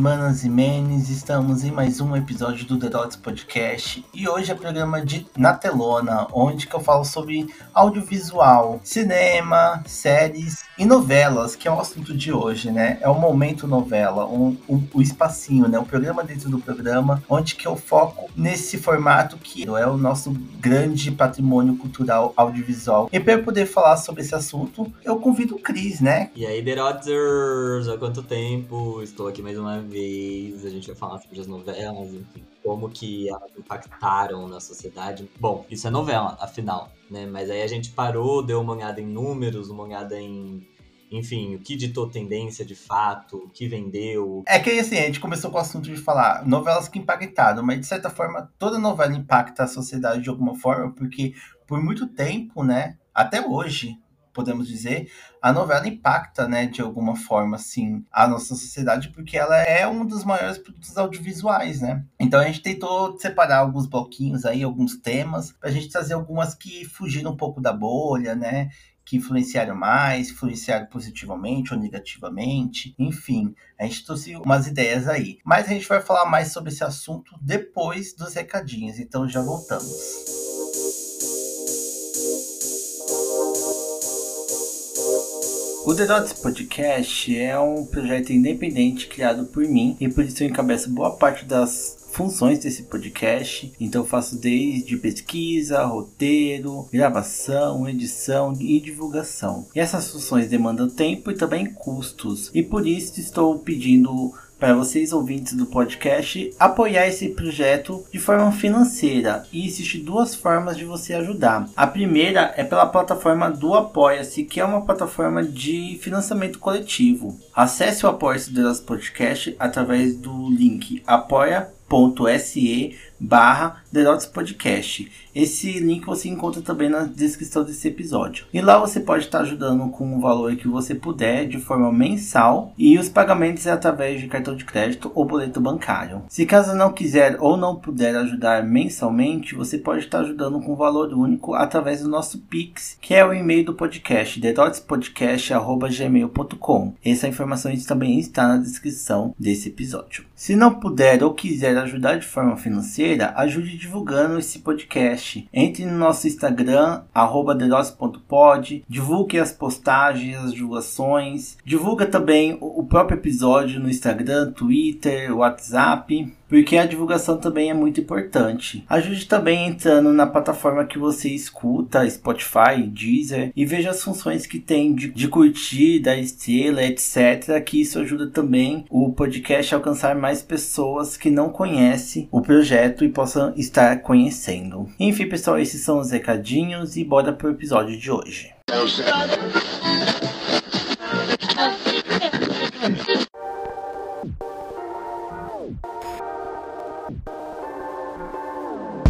Manas, e menes, estamos em mais um episódio do The Dots Podcast e hoje é programa de Na Telona, onde eu falo sobre audiovisual, cinema, séries e novelas, que é o assunto de hoje, né? É o Momento Novela, um, um, o espacinho, né? O programa dentro do programa, onde que eu foco nesse formato que é o nosso grande patrimônio cultural audiovisual. E para poder falar sobre esse assunto, eu convido o Cris, né? E aí, The Dotsers, há quanto tempo? estou aqui mais uma vez. A gente vai falar sobre as novelas, enfim, como que elas impactaram na sociedade. Bom, isso é novela, afinal, né? Mas aí a gente parou, deu uma olhada em números, uma olhada em enfim, o que ditou tendência de fato, o que vendeu. É que assim, a gente começou com o assunto de falar novelas que impactaram, mas de certa forma toda novela impacta a sociedade de alguma forma, porque por muito tempo, né, até hoje, podemos dizer, a novela impacta, né, de alguma forma, assim, a nossa sociedade, porque ela é um dos maiores produtos audiovisuais, né? Então a gente tentou separar alguns bloquinhos aí, alguns temas, pra gente trazer algumas que fugiram um pouco da bolha, né? que influenciaram mais, influenciaram positivamente ou negativamente, enfim, a gente trouxe umas ideias aí. Mas a gente vai falar mais sobre esse assunto depois dos recadinhos, então já voltamos. O The Dots Podcast é um projeto independente criado por mim e por isso eu encabeço boa parte das funções desse podcast. Então faço desde pesquisa, roteiro, gravação, edição e divulgação. E essas funções demandam tempo e também custos. E por isso estou pedindo para vocês ouvintes do podcast apoiar esse projeto de forma financeira e existem duas formas de você ajudar. A primeira é pela plataforma do Apoia-se, que é uma plataforma de financiamento coletivo. Acesse o Apoia-se do Podcast através do link apoia.se barra The Dots Podcast. Esse link você encontra também na descrição desse episódio. E lá você pode estar ajudando com o valor que você puder de forma mensal e os pagamentos é através de cartão de crédito ou boleto bancário. Se caso não quiser ou não puder ajudar mensalmente, você pode estar ajudando com valor único através do nosso Pix, que é o e-mail do podcast, thedotspodcast.gmail.com. Essa informação também está na descrição desse episódio. Se não puder ou quiser ajudar de forma financeira, ajude divulgando esse podcast. Entre no nosso Instagram, arroba divulgue as postagens, as divulgações, divulga também o próprio episódio no Instagram, Twitter, WhatsApp porque a divulgação também é muito importante. Ajude também entrando na plataforma que você escuta, Spotify, Deezer, e veja as funções que tem de, de curtida, estrela, etc. Que isso ajuda também o podcast a alcançar mais pessoas que não conhecem o projeto e possam estar conhecendo. Enfim, pessoal, esses são os recadinhos e bora pro episódio de hoje.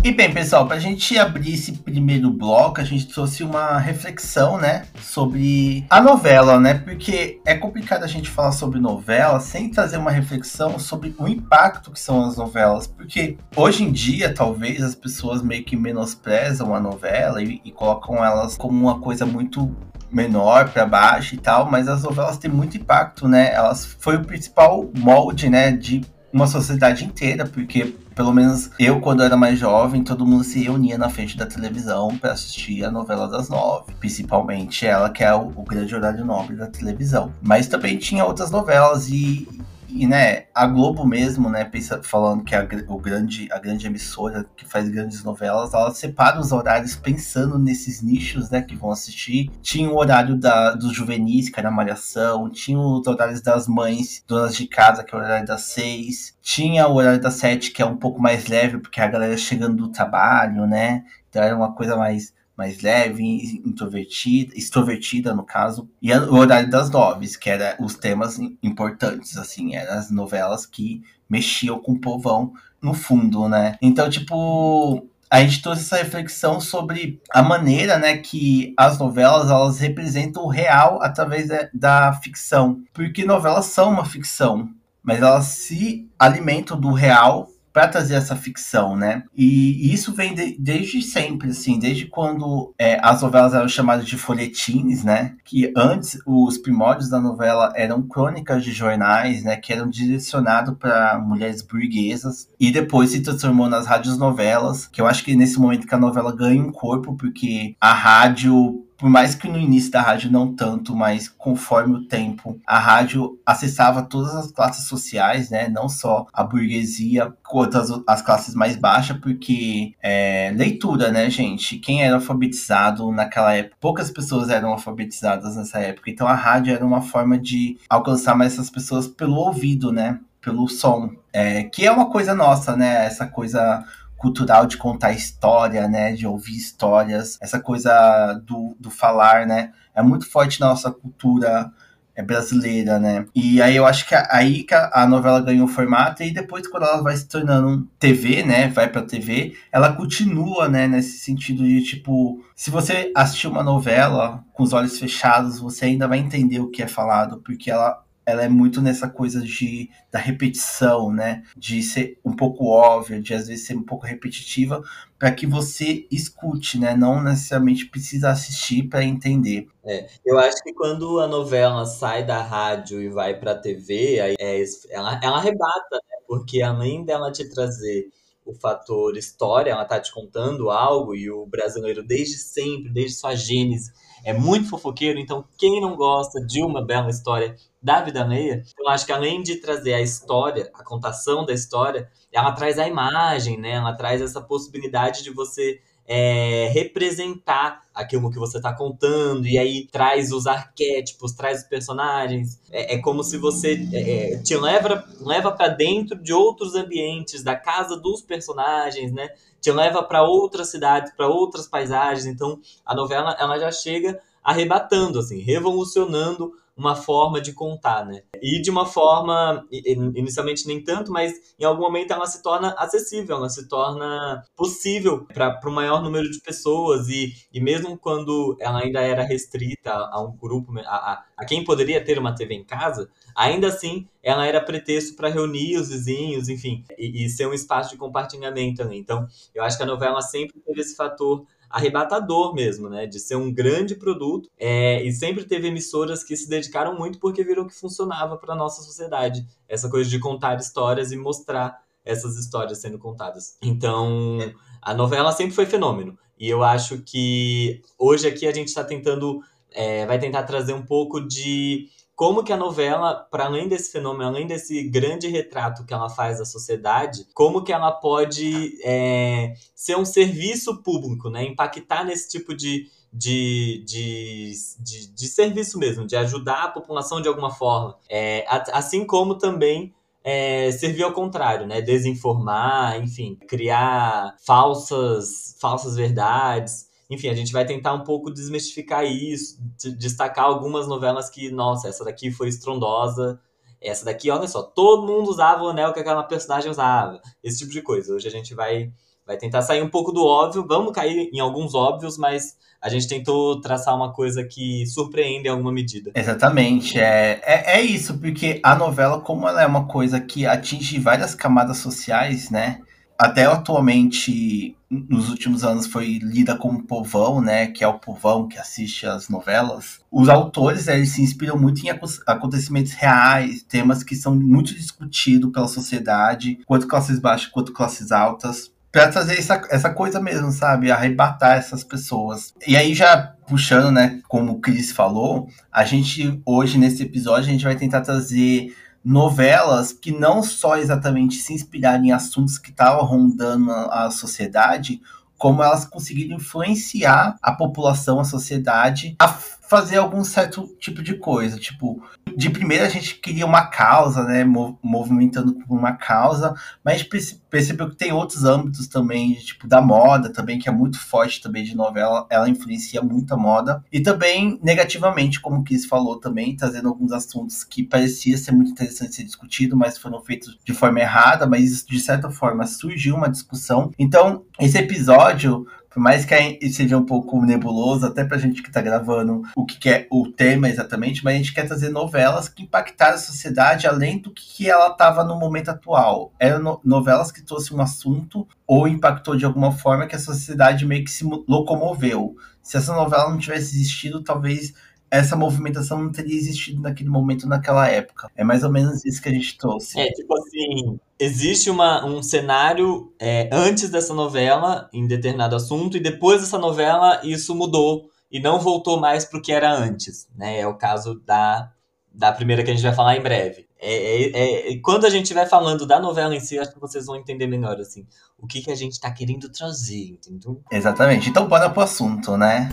E bem, pessoal, para a gente abrir esse primeiro bloco, a gente trouxe uma reflexão, né, sobre a novela, né? Porque é complicado a gente falar sobre novela sem trazer uma reflexão sobre o impacto que são as novelas. Porque hoje em dia, talvez, as pessoas meio que menosprezam a novela e, e colocam elas como uma coisa muito menor para baixo e tal, mas as novelas têm muito impacto, né? Elas foi o principal molde, né, de uma sociedade inteira, porque pelo menos eu, quando era mais jovem, todo mundo se reunia na frente da televisão para assistir a novela das nove. Principalmente ela, que é o, o grande horário nobre da televisão. Mas também tinha outras novelas e, e, né, a Globo mesmo, né, pensa, falando que a, o grande, a grande emissora que faz grandes novelas, ela separa os horários pensando nesses nichos, né, que vão assistir. Tinha o horário da, dos juvenis, que era Malhação, tinha os horários das mães, donas de casa, que é o horário das seis. Tinha o horário das sete, que é um pouco mais leve, porque a galera chegando do trabalho, né, então era uma coisa mais mais leve, introvertida, extrovertida no caso, e o horário das nove, que era os temas importantes, assim, eram as novelas que mexiam com o povão no fundo, né? Então, tipo, a gente trouxe essa reflexão sobre a maneira, né, que as novelas elas representam o real através da, da ficção, porque novelas são uma ficção, mas elas se alimentam do real para trazer essa ficção, né? E, isso vem de, desde sempre, assim, desde quando é, as novelas eram chamadas de folhetins, né? Que antes os primórdios da novela eram crônicas de jornais, né? Que eram direcionados para mulheres burguesas e depois se transformou nas rádios novelas, que eu acho que nesse momento que a novela ganha um corpo porque a rádio por mais que no início da rádio não tanto, mas conforme o tempo, a rádio acessava todas as classes sociais, né? Não só a burguesia, quanto as, as classes mais baixas, porque é, leitura, né, gente? Quem era alfabetizado naquela época, poucas pessoas eram alfabetizadas nessa época, então a rádio era uma forma de alcançar mais essas pessoas pelo ouvido, né? Pelo som. É, que é uma coisa nossa, né? Essa coisa cultural de contar história, né? De ouvir histórias, essa coisa do, do falar, né? É muito forte na nossa cultura é brasileira, né? E aí eu acho que aí que a, novela ganhou formato e depois quando ela vai se tornando TV, né, vai para TV, ela continua, né, nesse sentido de tipo, se você assistir uma novela com os olhos fechados, você ainda vai entender o que é falado, porque ela ela é muito nessa coisa de da repetição, né? De ser um pouco óbvia, de às vezes ser um pouco repetitiva, para que você escute, né? Não necessariamente precisa assistir para entender. É, eu acho que quando a novela sai da rádio e vai para a TV, aí é, ela, ela arrebata, né? Porque além dela te trazer o fator história, ela tá te contando algo e o brasileiro desde sempre, desde sua gênese, é muito fofoqueiro, então quem não gosta de uma bela história da vida alheia, eu acho que além de trazer a história, a contação da história, ela traz a imagem, né? Ela traz essa possibilidade de você é, representar aquilo que você está contando, e aí traz os arquétipos, traz os personagens. É, é como se você é, é te leva, leva para dentro de outros ambientes, da casa dos personagens, né? Te leva para outras cidades, para outras paisagens. Então, a novela ela já chega arrebatando, assim, revolucionando uma forma de contar, né? E de uma forma, inicialmente nem tanto, mas em algum momento ela se torna acessível, ela se torna possível para o maior número de pessoas e, e mesmo quando ela ainda era restrita a um grupo, a, a, a quem poderia ter uma TV em casa, ainda assim ela era pretexto para reunir os vizinhos, enfim, e, e ser um espaço de compartilhamento também. Então, eu acho que a novela sempre teve esse fator arrebatador mesmo, né? De ser um grande produto. É, e sempre teve emissoras que se dedicaram muito porque viram que funcionava para nossa sociedade. Essa coisa de contar histórias e mostrar essas histórias sendo contadas. Então, a novela sempre foi fenômeno. E eu acho que hoje aqui a gente está tentando, é, vai tentar trazer um pouco de como que a novela, para além desse fenômeno, além desse grande retrato que ela faz da sociedade, como que ela pode é, ser um serviço público, né? Impactar nesse tipo de, de, de, de, de serviço mesmo, de ajudar a população de alguma forma. É, assim como também é, servir ao contrário, né? Desinformar, enfim, criar falsas, falsas verdades. Enfim, a gente vai tentar um pouco desmistificar isso, destacar algumas novelas que, nossa, essa daqui foi estrondosa, essa daqui, olha só, todo mundo usava o anel que aquela personagem usava, esse tipo de coisa. Hoje a gente vai, vai tentar sair um pouco do óbvio, vamos cair em alguns óbvios, mas a gente tentou traçar uma coisa que surpreende em alguma medida. Exatamente, é, é, é isso, porque a novela, como ela é uma coisa que atinge várias camadas sociais, né? até atualmente, nos últimos anos, foi lida como povão, né? Que é o povão que assiste as novelas. Os autores, eles se inspiram muito em acontecimentos reais, temas que são muito discutidos pela sociedade, quanto classes baixas quanto classes altas para trazer essa, essa coisa mesmo, sabe? Arrebatar essas pessoas. E aí, já puxando, né, como o Cris falou, a gente, hoje, nesse episódio, a gente vai tentar trazer novelas que não só exatamente se inspiraram em assuntos que estavam rondando a, sociedade, como elas conseguiram influenciar a população, a sociedade, a fazer algum certo tipo de coisa. Tipo, de primeira a gente queria uma causa, né? Movimentando por uma causa, mas percebeu que tem outros âmbitos também, tipo, da moda também, que é muito forte também de novela, ela influencia muito a moda. E também negativamente, como o Chris falou também, trazendo alguns assuntos que parecia ser muito interessante ser discutido, mas foram feitos de forma errada, mas de certa forma surgiu uma discussão. Então, esse episódio por mais que seja um pouco nebuloso, até pra gente que tá gravando o que, que é o tema exatamente, mas a gente quer trazer novelas que impactaram a sociedade além do que ela tava no momento atual. Eram no novelas que trouxeram um assunto ou impactou de alguma forma que a sociedade meio que se locomoveu. Se essa novela não tivesse existido, talvez essa movimentação não teria existido naquele momento, naquela época. É mais ou menos isso que a gente trouxe. É, tipo assim, existe uma, um cenário é, antes dessa novela, em determinado assunto, e depois dessa novela, isso mudou e não voltou mais para o que era antes. Né? É o caso da, da primeira que a gente vai falar em breve. É, é, é, quando a gente estiver falando da novela em si, acho que vocês vão entender melhor, assim, o que, que a gente está querendo trazer, entendeu? Exatamente. Então bora pro assunto, né?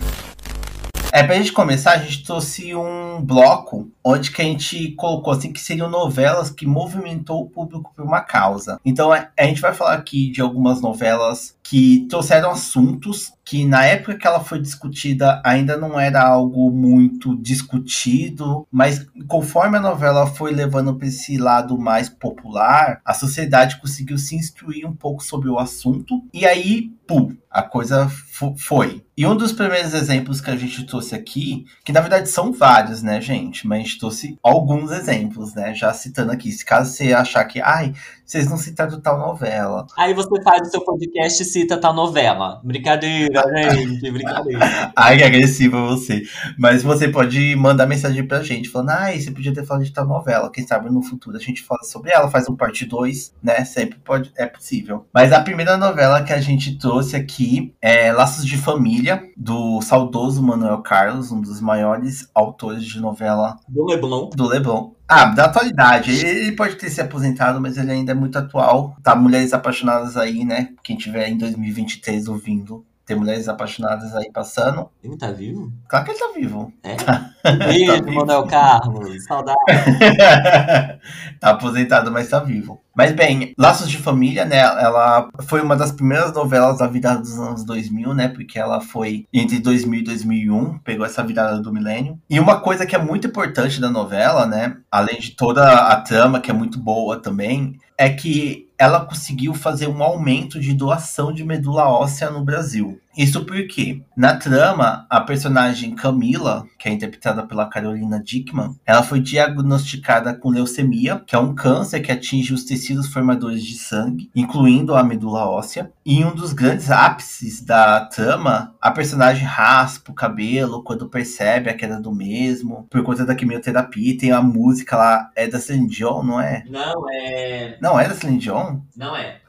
É, pra gente começar, a gente trouxe um bloco onde que a gente colocou assim que seriam novelas que movimentou o público por uma causa. Então a, a gente vai falar aqui de algumas novelas que trouxeram assuntos que na época que ela foi discutida ainda não era algo muito discutido, mas conforme a novela foi levando para esse lado mais popular, a sociedade conseguiu se instruir um pouco sobre o assunto e aí, pum, a coisa foi. E um dos primeiros exemplos que a gente trouxe aqui, que na verdade são vários, né, gente? Mas a gente trouxe alguns exemplos, né? Já citando aqui. Se caso você achar que, ai, vocês não citaram tal novela. Aí você faz o seu podcast e cita tal novela. Brincadeira, gente, brincadeira. Ai, que agressiva você. Mas você pode mandar mensagem pra gente, falando, ai, você podia ter falado de tal novela. Quem sabe no futuro a gente fala sobre ela, faz um parte 2, né? Sempre pode, é possível. Mas a primeira novela que a gente trouxe aqui é Laços de Família, do saudoso Manuel Carlos, um dos maiores autores de novela do Leblon. Do Leblon. Ah, da atualidade. Ele pode ter se aposentado, mas ele ainda é muito atual. Tá Mulheres Apaixonadas aí, né? Quem tiver em 2023 ouvindo. Tem mulheres apaixonadas aí passando. Ele tá vivo? Claro que ele tá vivo. É? Beijo, tá Manuel Carlos. Saudade. tá aposentado, mas tá vivo. Mas bem, Laços de Família, né? Ela foi uma das primeiras novelas da vida dos anos 2000, né? Porque ela foi entre 2000 e 2001, pegou essa virada do milênio. E uma coisa que é muito importante da novela, né? Além de toda a trama, que é muito boa também, é que ela conseguiu fazer um aumento de doação de medula óssea no Brasil. Isso porque, na trama, a personagem Camila, que é interpretada pela Carolina Dickman, ela foi diagnosticada com leucemia, que é um câncer que atinge os tecidos formadores de sangue, incluindo a medula óssea. E em um dos grandes ápices da trama, a personagem raspa o cabelo quando percebe a queda do mesmo, por conta da quimioterapia. Tem a música lá, é da Celine Dion, não é? Não, é... Não é da Celine Dion? Não é.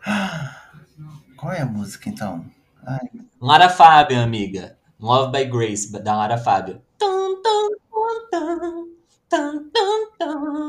Qual é a música, então? Ai. Lara Fábio, amiga. Love by Grace, da Lara Fábio.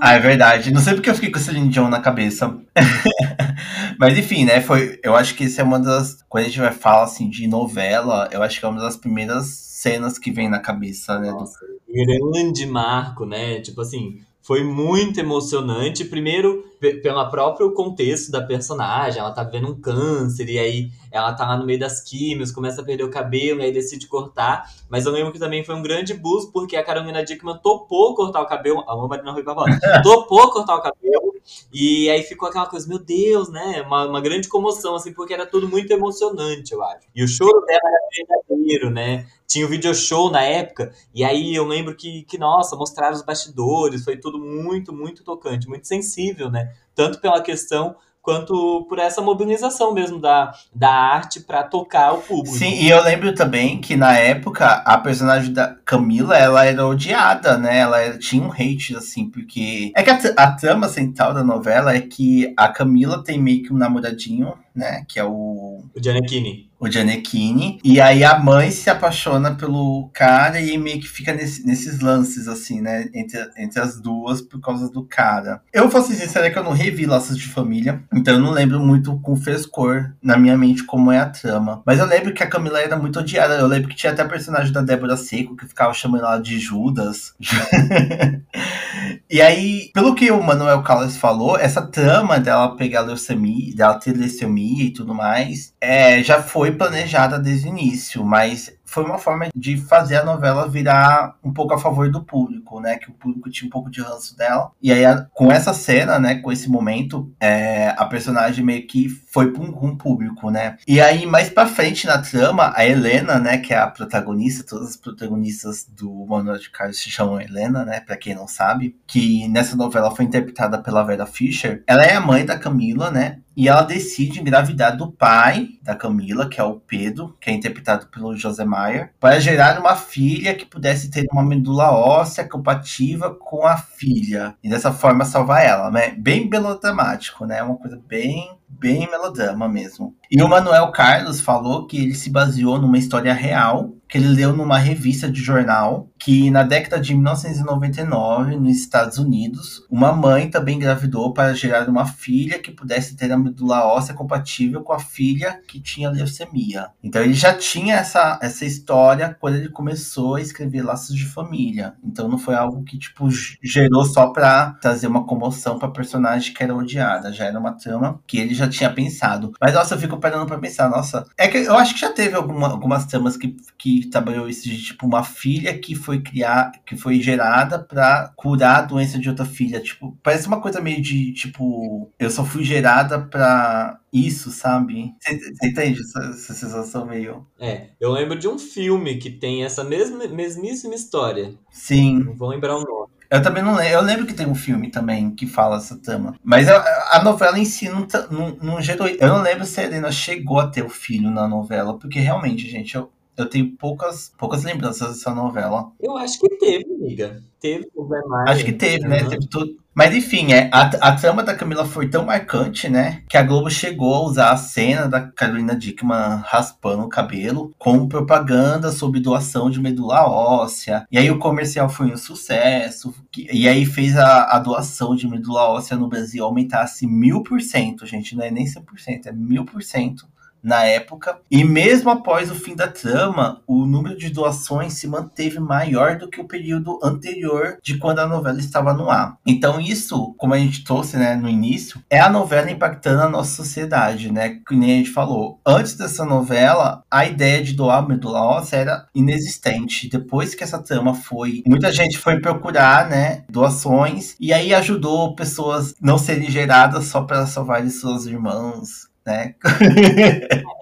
Ah, é verdade. Não sei porque eu fiquei com o Celine Dion na cabeça. Mas enfim, né? Foi, eu acho que esse é uma das. Quando a gente vai falar assim de novela, eu acho que é uma das primeiras cenas que vem na cabeça, né? Nossa, do... grande marco, né? Tipo assim, foi muito emocionante. Primeiro, pelo próprio contexto da personagem, ela tá vendo um câncer, e aí ela tá lá no meio das químios, começa a perder o cabelo, e aí decide cortar. Mas eu lembro que também foi um grande boost, porque a Carolina Dickman topou cortar o cabelo, a Marina Rui Barbosa, topou cortar o cabelo, e aí ficou aquela coisa, meu Deus, né? Uma, uma grande comoção, assim, porque era tudo muito emocionante, eu acho. E o choro dela era verdadeiro, né? Tinha o um video show na época, e aí eu lembro que, que, nossa, mostraram os bastidores, foi tudo muito, muito tocante, muito sensível, né? Tanto pela questão quanto por essa mobilização mesmo da, da arte para tocar o público. Sim, e eu lembro também que na época a personagem da Camila, ela era odiada, né? Ela tinha um hate, assim, porque... É que a, a trama central da novela é que a Camila tem meio que um namoradinho, né? Que é o... O Gianecchini o Gianecchini. E aí a mãe se apaixona pelo cara e meio que fica nesse, nesses lances, assim, né? Entre, entre as duas por causa do cara. Eu vou ser sincera que eu não revi Laços de Família, então eu não lembro muito com frescor na minha mente como é a trama. Mas eu lembro que a Camila era muito odiada. Eu lembro que tinha até a personagem da Débora Seco que ficava chamando ela de Judas. e aí, pelo que o Manuel Carlos falou, essa trama dela pegar leucemia, dela ter leucemia e tudo mais, é, já foi foi planejada desde o início, mas foi uma forma de fazer a novela virar um pouco a favor do público, né? Que o público tinha um pouco de ranço dela. E aí, com essa cena, né? Com esse momento, é, a personagem meio que foi para um, um, público, né? E aí, mais pra frente na trama, a Helena, né? Que é a protagonista, todas as protagonistas do Manuel de Carlos se chamam Helena, né? Pra quem não sabe. Que nessa novela foi interpretada pela Vera Fischer. Ela é a mãe da Camila, né? E ela decide engravidar do pai da Camila, que é o Pedro, que é interpretado pelo José Maier, para gerar uma filha que pudesse ter uma medula óssea compatível com a filha. E dessa forma salvar ela, né? Bem melodramático, né? Uma coisa bem bem melodrama mesmo. E o Manuel Carlos falou que ele se baseou numa história real que ele leu numa revista de jornal que na década de 1999, nos Estados Unidos, uma mãe também engravidou para gerar uma filha que pudesse ter a medula óssea compatível com a filha que tinha leucemia. Então ele já tinha essa, essa história quando ele começou a escrever Laços de Família. Então não foi algo que tipo gerou só para trazer uma comoção para personagem que era odiada, já era uma trama que ele já tinha pensado. Mas nossa, eu fico parando para pensar, nossa, é que eu acho que já teve alguma, algumas tramas que, que trabalhou isso de tipo uma filha que foi criar, que foi gerada para curar a doença de outra filha. Tipo, parece uma coisa meio de tipo, eu só fui gerada para isso, sabe? Você entende essa, essa, sensação meio. É, eu lembro de um filme que tem essa mesma, mesmíssima história. Sim. Não vou lembrar o nome. Eu também não lembro. Eu lembro que tem um filme também que fala essa trama. Mas a, a novela em si não, não, não gerou. Eu não lembro se a Helena chegou a ter o filho na novela, porque realmente, gente, eu, eu tenho poucas, poucas lembranças dessa novela. Eu acho que teve, amiga. Teve o Zé Maia. Acho que teve, né? Teve tudo. Mas enfim, é, a, a trama da Camila foi tão marcante, né? Que a Globo chegou a usar a cena da Carolina Dickman raspando o cabelo como propaganda sobre doação de medula óssea. E aí o comercial foi um sucesso. E aí fez a, a doação de medula óssea no Brasil aumentasse mil por cento, gente. Não é nem 100%, é mil por cento na época. E mesmo após o fim da trama, o número de doações se manteve maior do que o período anterior de quando a novela estava no ar. Então isso, como a gente trouxe né, no início, é a novela impactando a nossa sociedade, né? Que nem a gente falou. Antes dessa novela, a ideia de doar medula óssea era inexistente. Depois que essa trama foi, muita gente foi procurar, né, doações e aí ajudou pessoas não serem geradas só para salvar suas irmãs, né?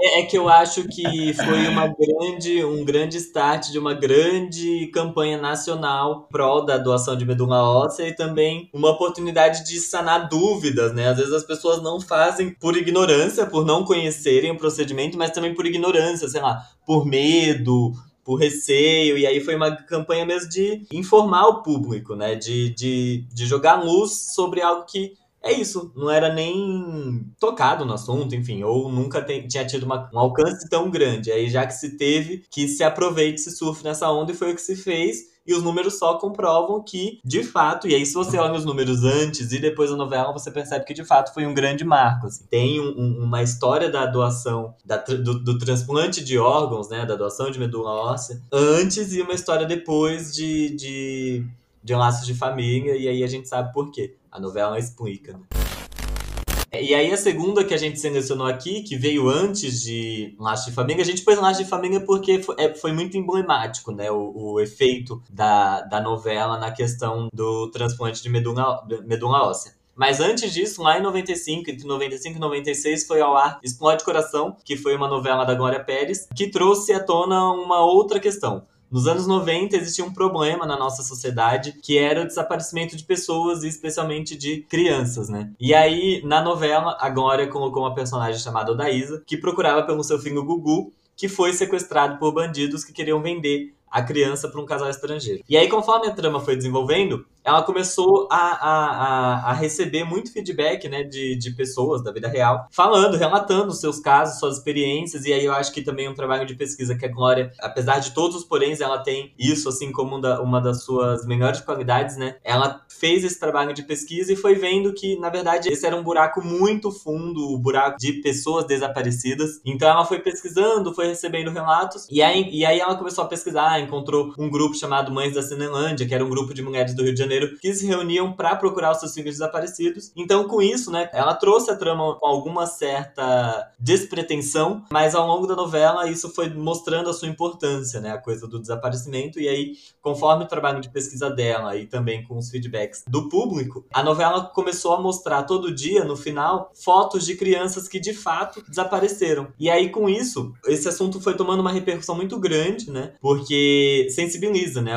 é, é, que eu acho que foi uma grande, um grande start de uma grande campanha nacional pró da doação de medula óssea e também uma oportunidade de sanar dúvidas, né? Às vezes as pessoas não fazem por ignorância, por não conhecerem o procedimento, mas também por ignorância, sei lá, por medo, por receio, e aí foi uma campanha mesmo de informar o público, né? De, de, de jogar luz sobre algo que é isso, não era nem tocado no assunto, enfim, ou nunca tinha tido uma, um alcance tão grande. Aí já que se teve, que se aproveite, se surfe nessa onda, e foi o que se fez. E os números só comprovam que, de fato, e aí se você olha os números antes e depois da novela, você percebe que de fato foi um grande marco. Assim. Tem um, um, uma história da doação, da, do, do, transplante de órgãos, né, da doação de medula óssea, antes e uma história depois de, de, de laços de família, e aí a gente sabe por quê. A novela explica, né? E aí a segunda que a gente selecionou aqui, que veio antes de Laço de Família, a gente pôs Laço de Família porque foi, é, foi muito emblemático, né? O, o, efeito da, da novela na questão do transplante de medula, medula óssea. Mas antes disso, lá em 95, entre 95 e 96, foi ao ar Explode Coração, que foi uma novela da Glória Pérez, que trouxe à tona uma outra questão nos anos 90 existia um problema na nossa sociedade que era o desaparecimento de pessoas, e especialmente de crianças, né? E aí, na novela, a Glória colocou uma personagem chamada Odaísa, que procurava pelo seu filho Gugu, que foi sequestrado por bandidos que queriam vender a criança para um casal estrangeiro. E aí, conforme a trama foi desenvolvendo, ela começou a, a, a, receber muito feedback né, de, de pessoas da vida real, falando, relatando seus casos, suas experiências, e aí eu acho que também é um trabalho de pesquisa que a Glória, apesar de todos os poréns, ela tem isso assim como uma, das suas melhores qualidades, né? Ela fez esse trabalho de pesquisa e foi vendo que, na verdade, esse era um buraco muito fundo, o buraco de pessoas desaparecidas. Então ela foi pesquisando, foi recebendo relatos, e aí, e aí ela começou a pesquisar, encontrou um grupo chamado Mães da Cinelândia, que era um grupo de mulheres do Rio de Janeiro Janeiro que se reuniam para procurar os seus filhos desaparecidos. Então, com isso, né, ela trouxe a trama com alguma certa despretensão, mas ao longo da novela isso foi mostrando a sua importância, né, a coisa do desaparecimento. E aí, conforme o trabalho de pesquisa dela e também com os feedbacks do público, a novela começou a mostrar todo dia, no final, fotos de crianças que de fato desapareceram. E aí, com isso, esse assunto foi tomando uma repercussão muito grande, né? Porque sensibiliza, né?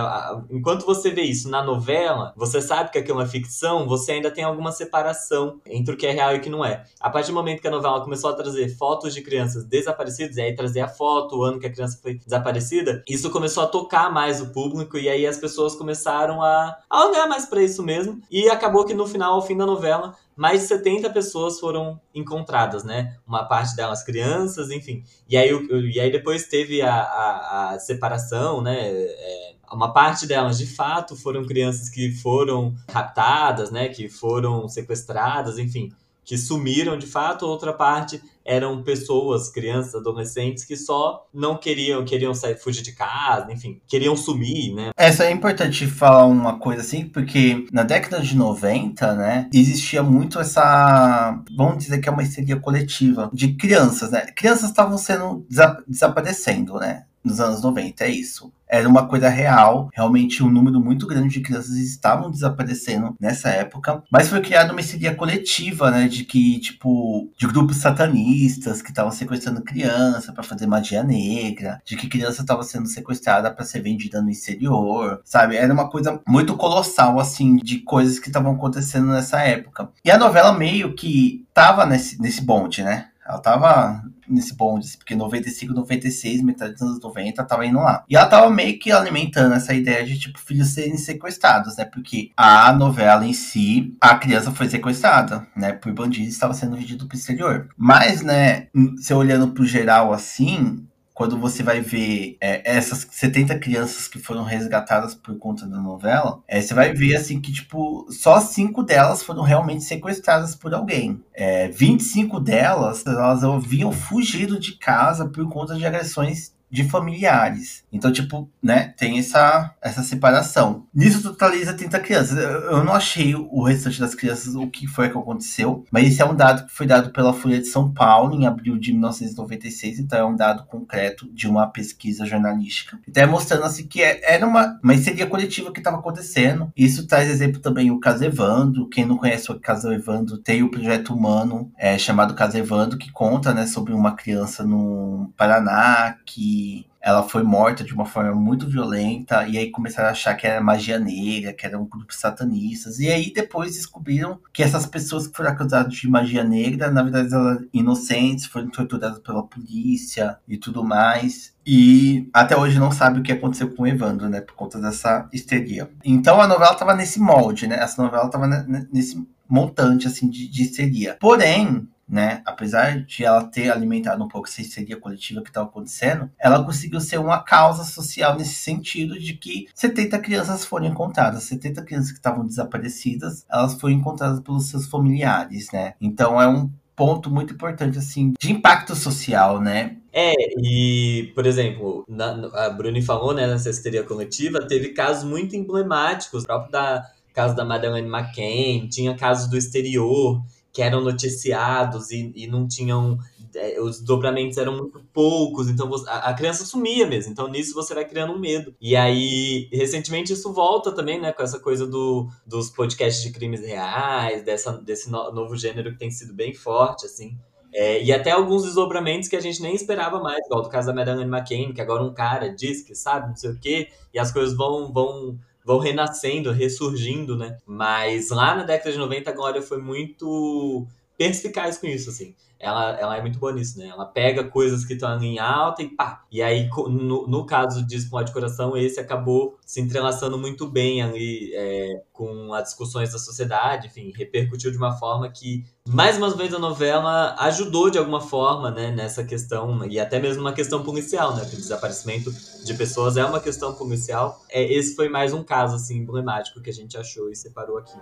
Enquanto você vê isso na novela, você sabe que aquilo é uma ficção, você ainda tem alguma separação entre o que é real e o que não é. A partir do momento que a novela começou a trazer fotos de crianças desaparecidas, e aí trazer a foto, o ano que a criança foi desaparecida, isso começou a tocar mais o público, e aí as pessoas começaram a, a olhar mais para isso mesmo. E acabou que no final, ao fim da novela, mais de 70 pessoas foram encontradas, né? Uma parte delas crianças, enfim. E aí, e aí depois teve a, a, a separação, né? É, uma parte delas, de fato, foram crianças que foram raptadas, né? Que foram sequestradas, enfim que sumiram de fato, outra parte eram pessoas, crianças, adolescentes que só não queriam, queriam sair, fugir de casa, enfim, queriam sumir, né? Essa é importante falar uma coisa assim, porque na década de 90, né, existia muito essa, vamos dizer que é uma histeria coletiva de crianças, né? Crianças estavam sendo desaparecendo, né? Nos anos 90, é isso. Era uma coisa real, realmente um número muito grande de crianças estavam desaparecendo nessa época, mas foi criada uma histeria coletiva, né, de que, tipo, de grupos satanistas que estavam sequestrando criança para fazer magia negra, de que criança estava sendo sequestrada para ser vendida no exterior, sabe? Era uma coisa muito colossal, assim, de coisas que estavam acontecendo nessa época. E a novela meio que tava nesse, nesse bonde, né? Ela tava nesse bonde, assim, porque 95, 96, metade dos anos 90, tava indo lá. E ela tava meio que alimentando essa ideia de, tipo, filhos serem sequestrados, né? Porque a novela em si, a criança foi sequestrada, né? Por bandidos estava sendo vendido pro exterior. Mas, né, se olhando pro geral assim, quando você vai ver é, essas 70 crianças que foram resgatadas por conta da novela, é, você vai ver assim que, tipo, só cinco delas foram realmente sequestradas por alguém. É, 25 delas, elas haviam fugido de casa por conta de agressões de familiares. Então, tipo, né, tem essa, essa separação. Nisso totaliza 30 crianças. Eu não achei o restante das crianças o que foi que aconteceu, mas esse é um dado que foi dado pela Folha de São Paulo em abril de 1996, então é um dado concreto de uma pesquisa jornalística. Então é mostrando assim que é, era uma, uma histeria coletiva que estava acontecendo. Isso traz exemplo também o caso Evandro. Quem não conhece o caso Evandro tem o projeto humano é, chamado Caso Evandro, que conta né, sobre uma criança no Paraná que ela foi morta de uma forma muito violenta, e aí começaram a achar que era magia negra, que eram grupos satanistas, e aí depois descobriram que essas pessoas que foram acusadas de magia negra, na verdade eram inocentes, foram torturadas pela polícia e tudo mais. E até hoje não sabe o que aconteceu com o Evandro, né? Por conta dessa histeria. Então a novela tava nesse molde, né? Essa novela tava nesse montante, assim, de, de histeria. Porém, né? Apesar de ela ter alimentado um pouco essa histeria coletiva que estava acontecendo, ela conseguiu ser uma causa social nesse sentido de que 70 crianças foram encontradas, 70 crianças que estavam desaparecidas, elas foram encontradas pelos seus familiares, né? Então é um ponto muito importante assim de impacto social, né? É, e, por exemplo, na, a Bruni falou, né, nessa histeria coletiva, teve casos muito emblemáticos, próprio da caso da Madeleine McCain, tinha casos do exterior, que eram noticiados e, e não tinham. É, os dobramentos eram muito poucos, então você, a, a, criança sumia mesmo. Então nisso você vai criando um medo. E aí, recentemente, isso volta também, né, com essa coisa do, dos podcasts de crimes reais, dessa, desse no, novo gênero que tem sido bem forte, assim. É, e até alguns desdobramentos que a gente nem esperava mais, igual do caso da Madeleine McCain, que agora um cara diz que sabe, não sei o quê, e as coisas vão, vão vão renascendo, ressurgindo, né? Mas lá na década de 90 a Glória foi muito perspicaz com isso, assim. Ela, ela é muito boa nisso, né? Ela pega coisas que estão em alta e pá. E aí, no, no caso de Explode de Coração, esse acabou se entrelaçando muito bem ali é, com as discussões da sociedade, enfim, repercutiu de uma forma que, mais uma vez, a novela ajudou de alguma forma, né, nessa questão, e até mesmo uma questão policial, né? Porque o desaparecimento de pessoas é uma questão policial. É, esse foi mais um caso, assim, emblemático que a gente achou e separou aqui.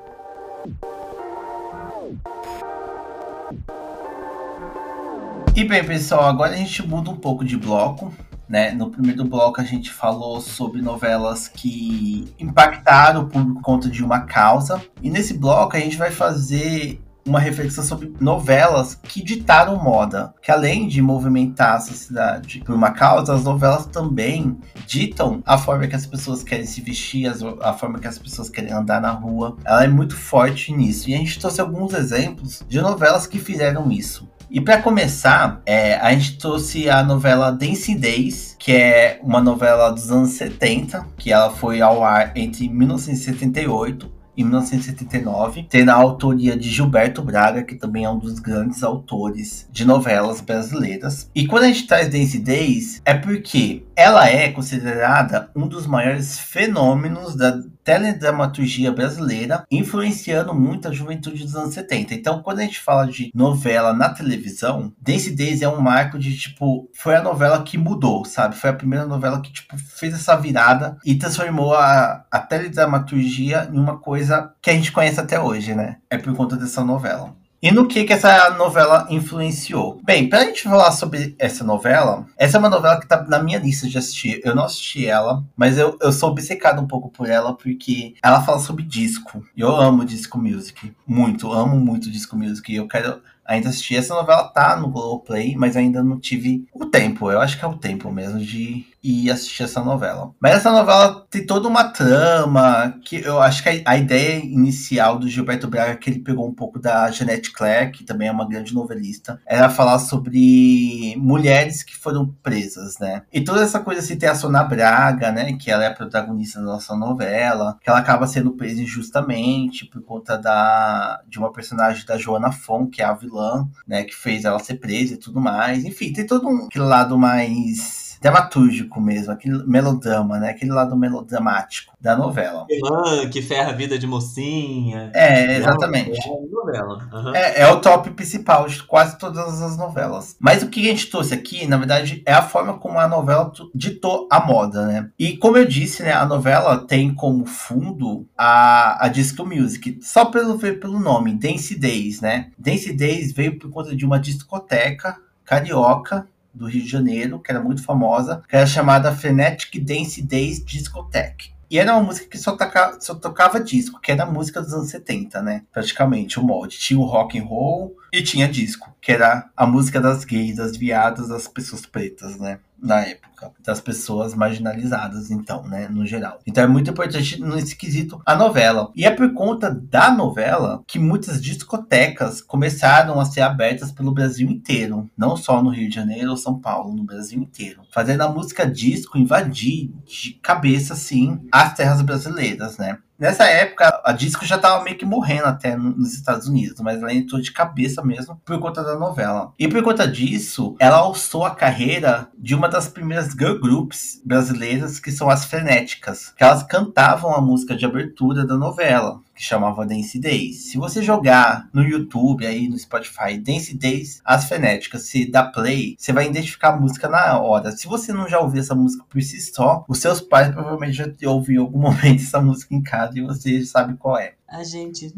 E bem, pessoal, agora a gente muda um pouco de bloco né? No primeiro bloco a gente falou sobre novelas que impactaram por conta de uma causa. E nesse bloco a gente vai fazer uma reflexão sobre novelas que ditaram moda, que além de movimentar a sociedade por uma causa, as novelas também ditam a forma que as pessoas querem se vestir, a forma que as pessoas querem andar na rua. Ela é muito forte nisso. E a gente trouxe alguns exemplos de novelas que fizeram isso. E para começar, é, a gente trouxe a novela Dance Days, que é uma novela dos anos 70, que ela foi ao ar entre 1978 em 1979, tendo a autoria de Gilberto Braga, que também é um dos grandes autores de novelas brasileiras. E quando a gente traz Daisy Days, é porque ela é considerada um dos maiores fenômenos da teledramaturgia brasileira, influenciando muito a juventude dos anos 70. Então, quando a gente fala de novela na televisão, Daisy Days é um marco de tipo, foi a novela que mudou, sabe? Foi a primeira novela que tipo fez essa virada e transformou a, a teledramaturgia em uma coisa que a gente conhece até hoje, né? É por conta dessa novela. E no que que essa novela influenciou? Bem, pra gente falar sobre essa novela, essa é uma novela que tá na minha lista de assistir. Eu não assisti ela, mas eu, eu sou obcecado um pouco por ela, porque ela fala sobre disco. E eu amo disco music. Muito, amo muito disco music. E eu quero ainda assistir. Essa novela tá no Globoplay, mas ainda não tive o tempo. Eu acho que é o tempo mesmo de ir assistir essa novela. Mas essa novela tem toda uma trama que eu acho que a, ideia inicial do Gilberto Braga, que ele pegou um pouco da Jeanette Claire, que também é uma grande novelista, era falar sobre mulheres que foram presas, né? E toda essa coisa assim, tem a Sona Braga, né? Que ela é a protagonista da nossa novela, que ela acaba sendo presa injustamente por conta da, de uma personagem da Joana Fon, que é a vilã, né? Que fez ela ser presa e tudo mais. Enfim, tem todo um lado mais dramatúrgico mesmo, aquele melodrama, né? Aquele lado melodramático da novela. Vilã que ferra a vida de mocinha. É, exatamente. É. Uhum. É, é, o top principal de quase todas as novelas. Mas o que a gente trouxe aqui, na verdade, é a forma como a novela ditou a moda, né? E como eu disse, né, a novela tem como fundo a, a disco music. Só pelo ver pelo nome, Dance Days, né? Dance Days veio por conta de uma discoteca carioca do Rio de Janeiro, que era muito famosa, que era chamada Frenetic Dance Days Discotheque. E era uma música que só, toca, só tocava disco, que era música dos anos 70, né? Praticamente, o molde. Tinha o rock and roll e tinha disco, que era a música das gays, das viadas, das pessoas pretas, né? Na época, das pessoas marginalizadas, então, né? No geral. Então é muito importante nesse quesito a novela. E é por conta da novela que muitas discotecas começaram a ser abertas pelo Brasil inteiro. Não só no Rio de Janeiro ou São Paulo, no Brasil inteiro. Fazendo a música disco invadir de cabeça, assim, as terras brasileiras, né? Nessa época, a disco já tava meio que morrendo até nos Estados Unidos, mas ela entrou de cabeça mesmo por conta da novela. E por conta disso, ela alçou a carreira de uma das primeiras girl groups brasileiras, que são as Frenéticas, que elas cantavam a música de abertura da novela que chamava Dance Days. Se você jogar no YouTube, aí no Spotify, Dance Days, as frenéticas, se dá play, você vai identificar a música na hora. Se você não já ouviu essa música por si só, os seus pais provavelmente já ouviram em algum momento essa música em casa e você sabe qual é. A gente.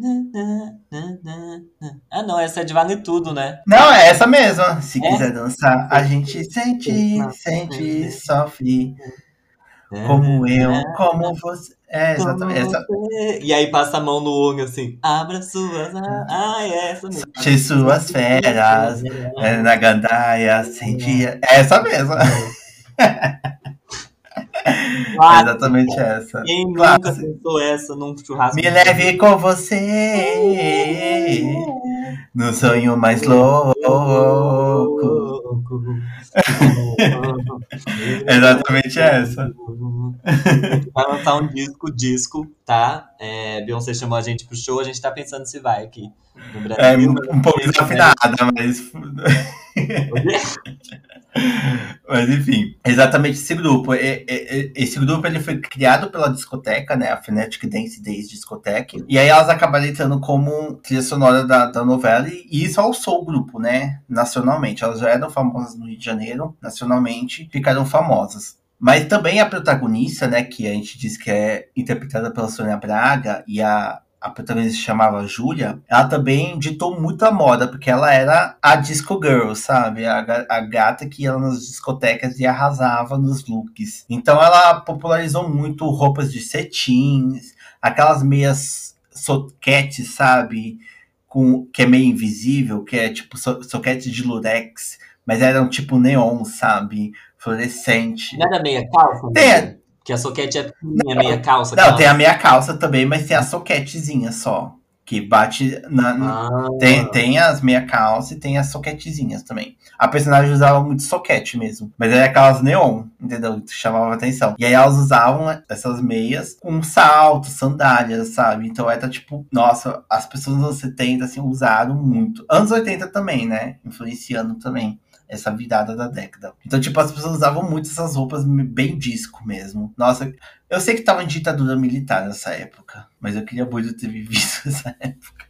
Ah, não, essa é de Vale Tudo, né? Não, é essa mesma. Se é? quiser dançar, a gente sente, sente, sofre. Como eu, como você. É, exatamente. Essa... E aí passa a mão no olho assim, abra suas. Ah, é essa mesmo. Solte suas feras, é, na gandaia, sentia. É essa mesma. Claro. exatamente essa. Quem claro. nunca pensou essa num churrasco? Me leve com você no sonho mais louco. Exatamente essa. Vai lançar um disco, disco, tá? É, Beyoncé chamou a gente pro show, a gente tá pensando se vai aqui no Brasil. É um pouco desafinada, mas. Mas enfim, exatamente esse grupo. Esse grupo ele foi criado pela discoteca, né? A Frenetic Dance Days Discoteca. E aí elas acabaram entrando como trilha sonora da, da novela. E isso alçou o grupo, né? Nacionalmente. Elas já eram famosas no Rio de Janeiro, nacionalmente, ficaram famosas. Mas também a protagonista, né? Que a gente diz que é interpretada pela Sônia Braga e a a protagonista se chamava Júlia, ela também ditou muita moda, porque ela era a disco girl, sabe? A, a gata que ia nas discotecas e arrasava nos looks. Então ela popularizou muito roupas de cetins, aquelas meias soquetes, sabe? Com, que é meio invisível, que é tipo so, soquete de lurex, mas eram tipo neon, sabe? Fluorescente. Não era meia calça? Tem, que a soquete é pequenininha, meia calça. Não, tem a meia calça também, mas tem a soquetezinha só. Que bate na. Ah. Tem, tem as meia calça e tem as soquetezinhas também. A personagem usava muito soquete mesmo. Mas era aquelas neon, entendeu? Que chamava atenção. E aí elas usavam essas meias com salto, sandálias, sabe? Então era tipo, nossa, as pessoas nos anos 70 assim, usaram muito. Anos 80 também, né? Influenciando também essa virada da década. Então, tipo, as pessoas usavam muito essas roupas bem disco mesmo. Nossa, eu sei que tava em ditadura militar nessa época, mas eu queria muito ter vivido essa época.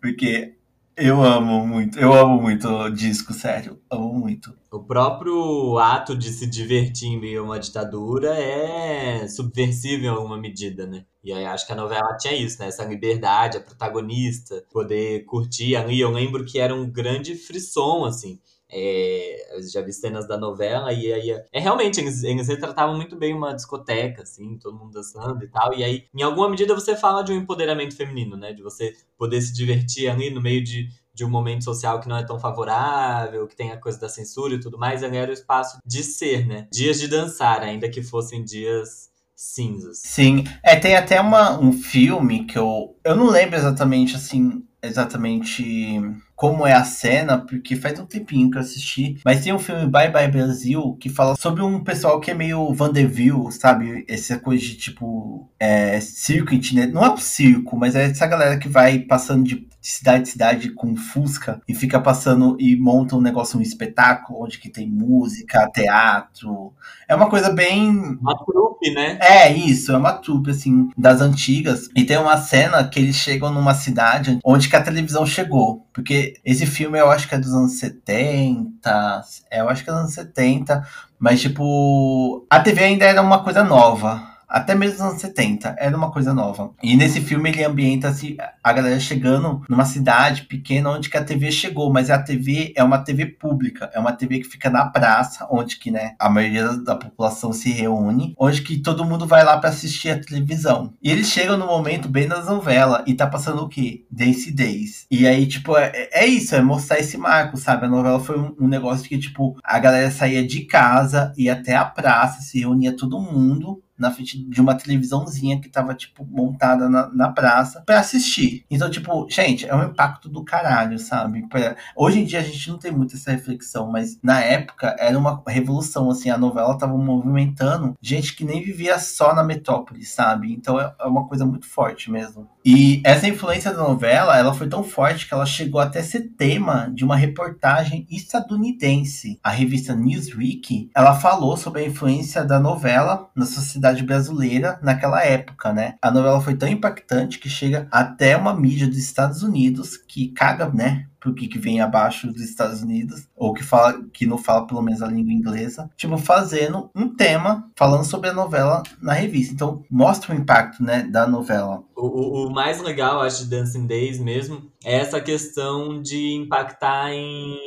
Porque eu amo muito, eu amo muito disco, sério, amo muito. O próprio ato de se divertir em meio a uma ditadura é subversivo em alguma medida, né? E aí acho que a novela tinha isso, né? Essa liberdade, a protagonista, poder curtir ali. Eu lembro que era um grande frisson, assim. É, já vi cenas da novela e aí é realmente eles, eles retratavam muito bem uma discoteca, assim, todo mundo dançando e tal. E aí, em alguma medida, você fala de um empoderamento feminino, né? De você poder se divertir ali no meio de, de um momento social que não é tão favorável, que tem a coisa da censura e tudo mais. Ali era o espaço de ser, né? Dias de dançar, ainda que fossem dias cinzas. Sim, é, tem até uma, um filme que eu. Eu não lembro exatamente assim. Exatamente como é a cena, porque faz um tempinho que eu assisti. Mas tem um filme Bye Bye Brasil que fala sobre um pessoal que é meio Vandeville, sabe? Essa coisa de tipo é, circo itinerante. Não é um circo, mas é essa galera que vai passando de cidade em cidade com Fusca e fica passando e monta um negócio, um espetáculo onde que tem música, teatro. É uma coisa bem. Uma trupe, né? É, isso, é uma trupe, assim, das antigas. E tem uma cena que eles chegam numa cidade onde que a televisão chegou. Porque esse filme eu acho que é dos anos 70. É, eu acho que é dos anos 70. Mas, tipo, a TV ainda era uma coisa nova até mesmo nos anos 70, era uma coisa nova. E nesse filme ele ambienta assim, a galera chegando numa cidade pequena onde que a TV chegou, mas a TV é uma TV pública, é uma TV que fica na praça, onde que, né, a maioria da população se reúne, onde que todo mundo vai lá para assistir a televisão. E eles chegam no momento bem das novelas e tá passando o quê? Dance Days. E aí, tipo, é, é isso, é mostrar esse marco, sabe? A novela foi um, um negócio que, tipo, a galera saía de casa, ia até a praça, se reunia todo mundo na frente de uma televisãozinha que tava, tipo, montada na, na praça para assistir. Então, tipo, gente, é um impacto do caralho, sabe? Pra... Hoje em dia a gente não tem muito essa reflexão, mas na época era uma revolução, assim, a novela tava movimentando gente que nem vivia só na metrópole, sabe? Então é, é uma coisa muito forte mesmo. E essa influência da novela, ela foi tão forte que ela chegou até ser tema de uma reportagem estadunidense. A revista Newsweek, ela falou sobre a influência da novela na sociedade brasileira naquela época, né? A novela foi tão impactante que chega até uma mídia dos Estados Unidos que caga, né, pro que, que vem abaixo dos Estados Unidos, ou que fala que não fala pelo menos a língua inglesa, tipo, fazendo um tema falando sobre a novela na revista. Então, mostra o impacto, né, da novela. O, o mais legal, acho, de Dancing Days mesmo, é essa questão de impactar em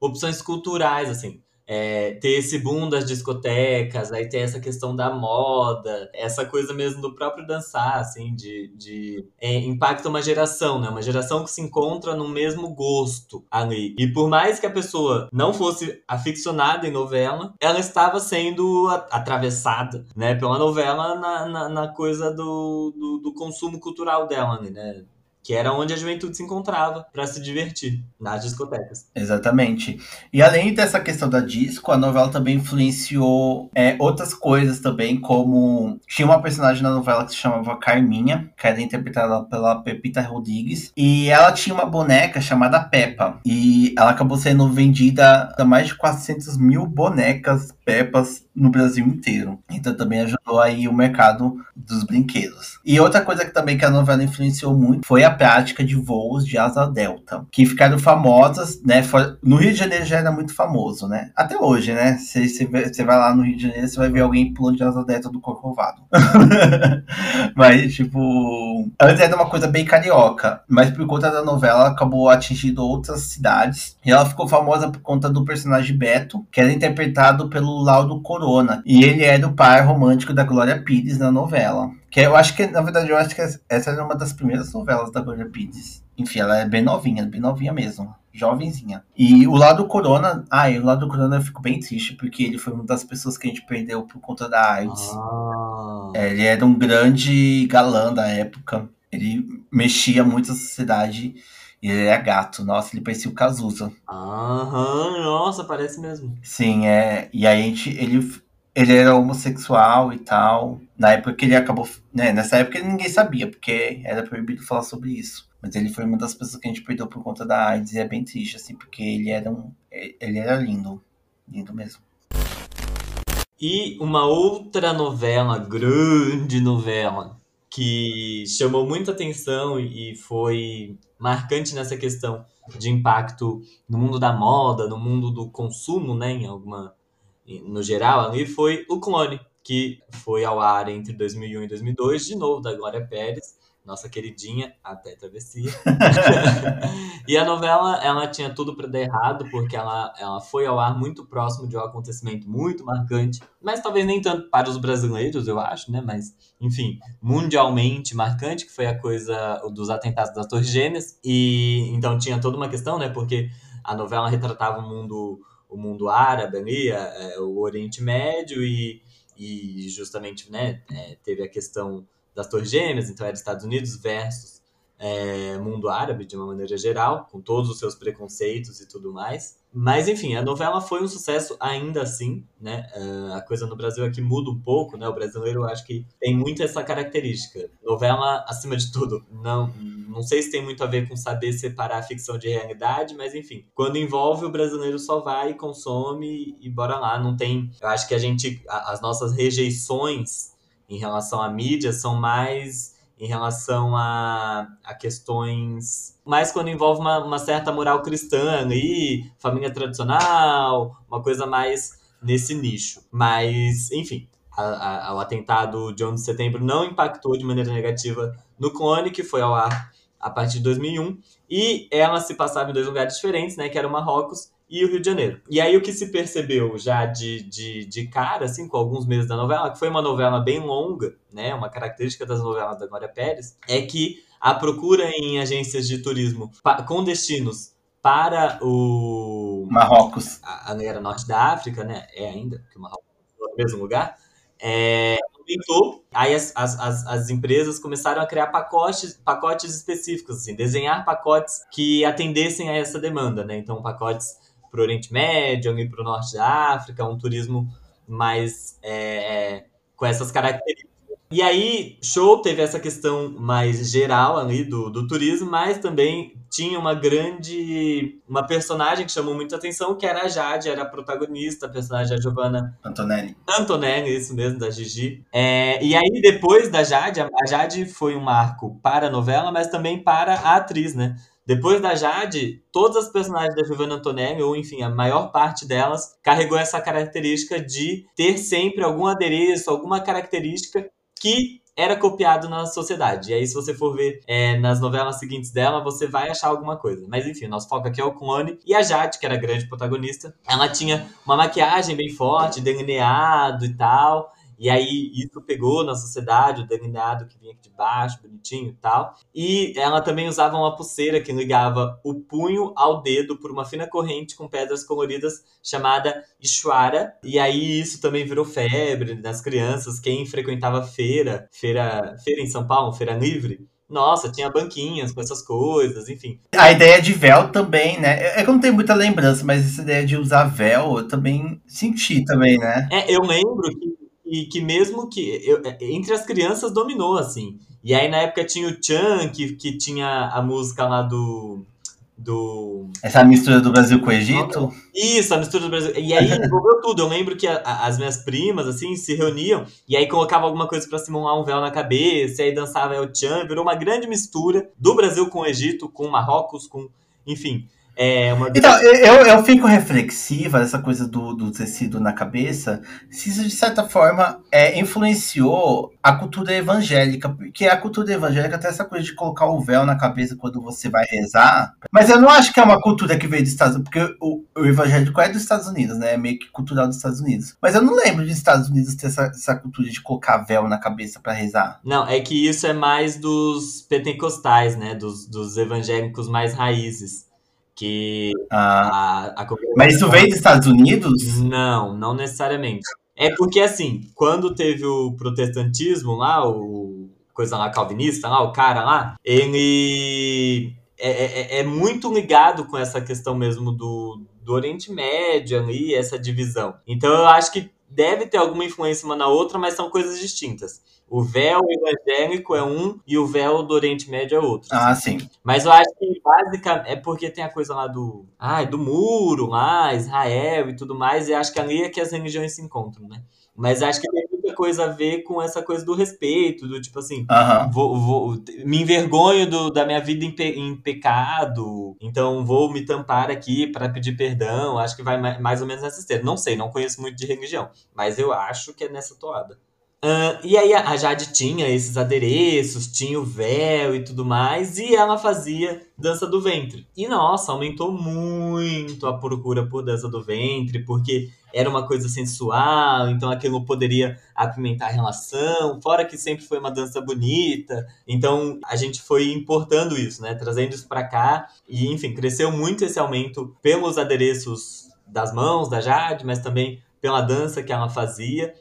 opções culturais, assim é, ter esse boom das discotecas, aí tem essa questão da moda, essa coisa mesmo do próprio dançar, assim, de, de é, impacta uma geração, né? Uma geração que se encontra no mesmo gosto ali. E por mais que a pessoa não fosse aficionada em novela, ela estava sendo atravessada, né, pela novela na, na, na coisa do, do, do consumo cultural dela, né? Que era onde a juventude se encontrava para se divertir, nas discotecas. Exatamente. E além dessa questão da disco, a novela também influenciou é, outras coisas também, como tinha uma personagem na novela que se chamava Carminha, que era interpretada pela Pepita Rodrigues, e ela tinha uma boneca chamada Peppa, e ela acabou sendo vendida a mais de 400 mil bonecas Peppas no Brasil inteiro. Então também ajudou aí o mercado dos brinquedos. E outra coisa que também que a novela influenciou muito foi a prática de voos de asa delta, que ficaram famosas, né? No Rio de Janeiro já era muito famoso, né? Até hoje, né? Você, você vai lá no Rio de Janeiro, você vai ver alguém pulando de asa delta do Corcovado. mas, tipo, antes era uma coisa bem carioca, mas por conta da novela acabou atingindo outras cidades. E ela ficou famosa por conta do personagem Beto, que era interpretado pelo Laudo Corona. E ele era o par romântico da Glória Pires na novela. Que eu acho que, na verdade, eu acho que essa era uma das primeiras novelas da Glória Pires. Enfim, ela é bem novinha, bem novinha mesmo. Jovenzinha. E o lado Corona. E o lado Corona eu fico bem triste, porque ele foi uma das pessoas que a gente perdeu por conta da AIDS. Ah. É, ele era um grande galã da época. Ele mexia muito a sociedade. E ele é gato. Nossa, ele parecia o Cazuza. Aham, nossa, parece mesmo. Sim, é. E aí a gente. Ele ele era homossexual e tal. Na época que ele acabou. Né, nessa época ninguém sabia, porque era proibido falar sobre isso. Mas ele foi uma das pessoas que a gente perdeu por conta da AIDS e é bem triste, assim, porque ele era um. Ele era lindo. Lindo mesmo. E uma outra novela, grande novela, que chamou muita atenção e foi marcante nessa questão de impacto no mundo da moda, no mundo do consumo, né, em alguma no geral ali foi o Clone, que foi ao ar entre 2001 e 2002, de novo da Glória Pérez, nossa queridinha, até travessia. e a novela, ela tinha tudo para dar errado, porque ela, ela foi ao ar muito próximo de um acontecimento muito marcante, mas talvez nem tanto para os brasileiros, eu acho, né? Mas, enfim, mundialmente marcante, que foi a coisa dos atentados das Torres Gêmeas. E então tinha toda uma questão, né? Porque a novela retratava o mundo o mundo árabe ali, é, o Oriente Médio e, e justamente né, é, teve a questão das Torres Gêmeas, então era Estados Unidos versus é, mundo árabe de uma maneira geral, com todos os seus preconceitos e tudo mais. Mas enfim, a novela foi um sucesso ainda assim, né? Uh, a coisa no Brasil aqui muda um pouco, né? O brasileiro eu acho que tem muito essa característica. Novela, acima de tudo, não, não sei se tem muito a ver com saber separar a ficção de realidade, mas enfim, quando envolve o brasileiro só vai consome e bora lá. Não tem. Eu acho que a gente. As nossas rejeições em relação à mídia são mais em relação a, a questões mais quando envolve uma, uma certa moral cristã ali, família tradicional, uma coisa mais nesse nicho. Mas, enfim, a, a, o atentado de 11 de setembro não impactou de maneira negativa no Clone, que foi ao ar a partir de 2001, e ela se passava em dois lugares diferentes, né, que era o Marrocos e o Rio de Janeiro. E aí o que se percebeu já de, de, de cara, assim, com alguns meses da novela, que foi uma novela bem longa, né? Uma característica das novelas da Glória Pérez, é que a procura em agências de turismo com destinos para o Marrocos, a, a era norte da África, né? É ainda, porque o Marrocos é no mesmo lugar. É, aumentou, aí as, as, as empresas começaram a criar pacotes, pacotes específicos, assim, desenhar pacotes que atendessem a essa demanda, né? Então, pacotes para o Oriente Médio, ali para o Norte da África, um turismo mais é, é, com essas características. E aí, show teve essa questão mais geral ali do, do turismo, mas também tinha uma grande. uma personagem que chamou muita atenção, que era a Jade, era a protagonista, a personagem da Giovanna Antonelli. Antonelli, isso mesmo, da Gigi. É, e aí, depois da Jade, a Jade foi um marco para a novela, mas também para a atriz, né? Depois da Jade, todas as personagens da Giovanna Antonelli, ou enfim, a maior parte delas, carregou essa característica de ter sempre algum adereço, alguma característica que era copiado na sociedade. E aí, se você for ver é, nas novelas seguintes dela, você vai achar alguma coisa. Mas enfim, nosso foco aqui é o Clone. E a Jade, que era a grande protagonista, ela tinha uma maquiagem bem forte, delineado e tal. E aí isso pegou na sociedade, o delineado que vinha aqui de baixo, bonitinho e tal. E ela também usava uma pulseira que ligava o punho ao dedo por uma fina corrente com pedras coloridas chamada Ishwara. E aí isso também virou febre nas crianças. Quem frequentava feira, feira, feira em São Paulo, feira livre, nossa, tinha banquinhas com essas coisas, enfim. A ideia de véu também, né? É que eu não tenho muita lembrança, mas essa ideia de usar véu eu também senti também, né? É, eu lembro que e que mesmo que eu, é, entre as crianças dominou assim. E aí na época tinha o Chan que, que tinha a música lá do do. Essa mistura do Brasil com o Egito? Isso, a mistura do Brasil. E aí envolveu tudo. Eu lembro que a, a, as minhas primas, assim, se reuniam e aí colocava alguma coisa para simular um véu na cabeça, e aí dançava El Chan, virou uma grande mistura do Brasil com o Egito, com Marrocos, com. Enfim. É uma... Então, eu, eu fico reflexiva essa coisa do, do tecido na cabeça, se isso de certa forma é, influenciou a cultura evangélica, porque a cultura evangélica tem essa coisa de colocar o véu na cabeça quando você vai rezar, mas eu não acho que é uma cultura que veio dos Estados Unidos, porque o, o evangélico é dos Estados Unidos, né? É meio que cultural dos Estados Unidos. Mas eu não lembro dos Estados Unidos ter essa, essa cultura de colocar véu na cabeça para rezar. Não, é que isso é mais dos pentecostais, né? Dos, dos evangélicos mais raízes que ah, a, a Mas isso veio dos Estados Unidos? Não, não necessariamente. É porque, assim, quando teve o protestantismo lá, o coisa lá calvinista, lá, o cara lá, ele é, é, é, muito ligado com essa questão mesmo do, do Oriente Médio ali, essa divisão. Então eu acho que deve ter alguma influência uma na outra, mas são coisas distintas. O véu evangélico é um e o véu do Oriente Médio é outro. Ah, sim. Mas eu acho que basicamente é porque tem a coisa lá do, ah, do muro lá, Israel e tudo mais, e acho que ali é que as religiões se encontram, né? Mas acho que tem muita coisa a ver com essa coisa do respeito, do tipo assim, vou, vou, me envergonho do, da minha vida em, pe, em, pecado, então vou me tampar aqui para pedir perdão. Acho que vai mais ou menos nessa esteira. Não sei, não conheço muito de religião, mas eu acho que é nessa toada. Uh, e aí a Jade tinha esses adereços, tinha o véu e tudo mais, e ela fazia dança do ventre. E nossa, aumentou muito a procura por dança do ventre, porque era uma coisa sensual, então aquilo poderia apimentar a relação, fora que sempre foi uma dança bonita. Então a gente foi importando isso, né, trazendo isso para cá, e enfim, cresceu muito esse aumento pelos adereços das mãos da Jade, mas também pela dança que ela fazia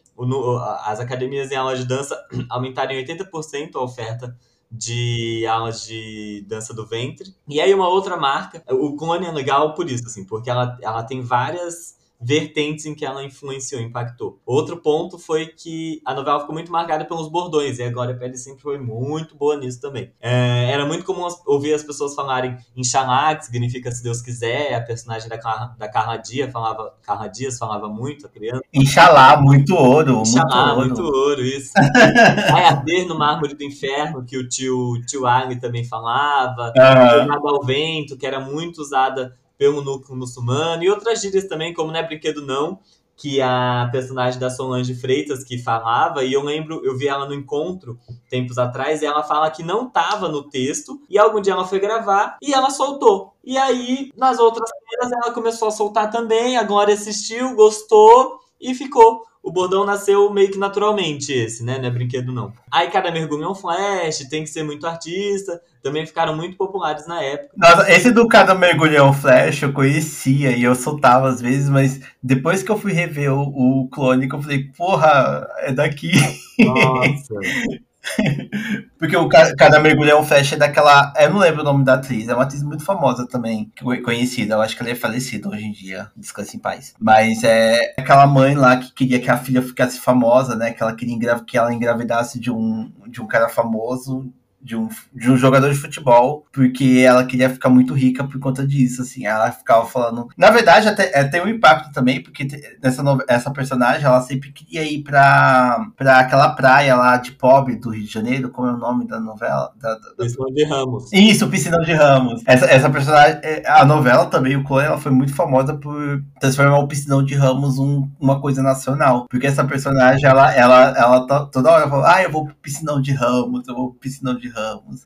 as academias em aulas de dança aumentaram em 80% a oferta de aulas de dança do ventre. E aí uma outra marca, o Clone é legal por isso, assim, porque ela, ela tem várias vertentes em que ela influenciou, impactou. Outro ponto foi que a novela ficou muito marcada pelos bordões, e a Glória Pérez sempre foi muito boa nisso também. É, era muito comum ouvir as pessoas falarem Inxalá, que significa se Deus quiser, a personagem da, Carla, da Carla Dias falava, Carla Dias falava muito, a criança. Inxalá, muito ouro, Inxalá, muito ouro. muito ouro, isso. Vai arder no mármore do inferno, que o tio, tio Ali também falava, uhum. ao vento, que era muito usada pelo núcleo muçulmano, e outras gírias também, como não é brinquedo não, que a personagem da Solange Freitas que falava, e eu lembro, eu vi ela no encontro tempos atrás, e ela fala que não estava no texto, e algum dia ela foi gravar e ela soltou. E aí, nas outras cenas, ela começou a soltar também, a Glória assistiu, gostou e ficou o bordão nasceu meio que naturalmente esse, né? Não é brinquedo, não. Aí cada mergulho é um flash, tem que ser muito artista. Também ficaram muito populares na época. Nossa, esse do cada mergulho é um flash eu conhecia e eu soltava às vezes, mas depois que eu fui rever o, o clone, eu falei, porra, é daqui. Nossa. Porque o Cada Mergulhão Flash é daquela. Eu não lembro o nome da atriz, é uma atriz muito famosa também, conhecida. Eu acho que ela é falecida hoje em dia, descanse em paz. Mas é aquela mãe lá que queria que a filha ficasse famosa, né? Que ela queria que ela engravidasse de um, de um cara famoso de um, de um jogador de futebol, porque ela queria ficar muito rica por conta disso, assim. Ela ficava falando. Na verdade, até, é, tem um impacto também, porque nessa essa personagem ela sempre queria ir pra, pra aquela praia lá de pobre do Rio de Janeiro, como é o nome da novela? Da, da, da... Piscinão de Ramos. Isso, Piscinão de Ramos. Essa, essa personagem, é, a novela também, o Clone, ela foi muito famosa por transformar o Piscinão de Ramos um, uma coisa nacional. Porque essa personagem, ela, ela, ela, toda hora fala, ah, eu vou pro Piscinão de Ramos, eu vou pro Piscinão de Ramos.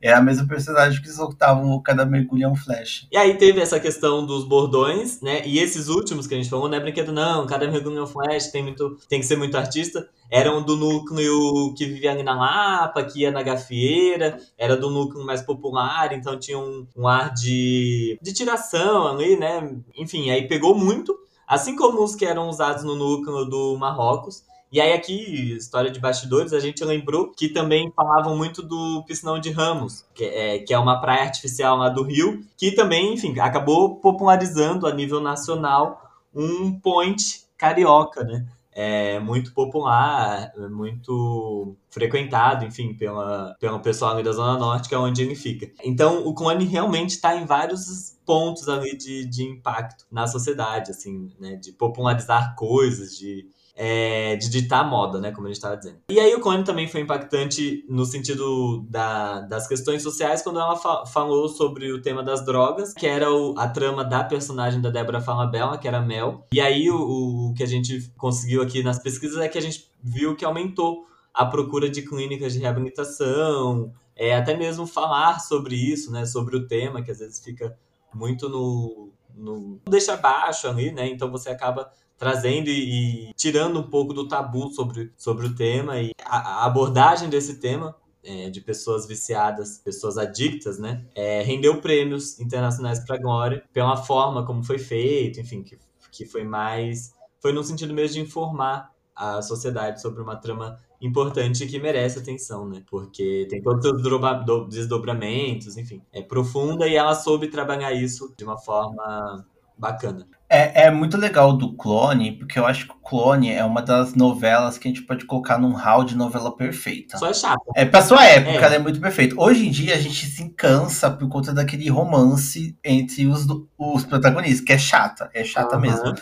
É a mesma personagem que soltavam o cada mergulhão flash. E aí teve essa questão dos bordões, né? E esses últimos que a gente falou, não é brinquedo, não. Cada mergulhão flash tem, muito, tem que ser muito artista. Eram do núcleo que vivia ali na Lapa, que ia na gafieira, era do núcleo mais popular, então tinha um, um ar de, de tiração ali, né? Enfim, aí pegou muito. Assim como os que eram usados no núcleo do Marrocos, e aí aqui, história de bastidores, a gente lembrou que também falavam muito do Piscinão de Ramos, que é, que é uma praia artificial lá do Rio, que também, enfim, acabou popularizando a nível nacional um point carioca, né? é muito popular, é muito frequentado, enfim, pela, pelo pessoal ali da Zona Norte, que é onde ele fica. Então, o clone realmente está em vários pontos ali de, de impacto na sociedade, assim, né? De popularizar coisas, de é, de ditar moda, né? Como a gente estava dizendo. E aí o Clone também foi impactante no sentido da, das questões sociais quando ela fa falou sobre o tema das drogas, que era o, a trama da personagem da Débora Falabella, que era Mel. E aí o, o que a gente conseguiu aqui nas pesquisas é que a gente viu que aumentou a procura de clínicas de reabilitação, é, até mesmo falar sobre isso, né? Sobre o tema, que às vezes fica muito no, no deixa baixo ali, né? Então você acaba trazendo e, e, tirando um pouco do tabu sobre, sobre o tema e a, a abordagem desse tema é, de pessoas viciadas, pessoas adictas, né, é, rendeu prêmios internacionais para Glória pela forma como foi feito, enfim, que, que foi mais foi no sentido mesmo de informar a sociedade sobre uma trama importante que merece atenção, né? Porque tem todos os desdobramentos, enfim, é profunda e ela soube trabalhar isso de uma forma bacana. É, é muito legal do Clone, porque eu acho que o Clone é uma das novelas que a gente pode colocar num hall de novela perfeita. Só é chato. É, pra sua época, é. ela é muito perfeita. Hoje em dia, a gente se cansa por conta daquele romance entre os, os protagonistas, que é chata. É chata uhum. mesmo.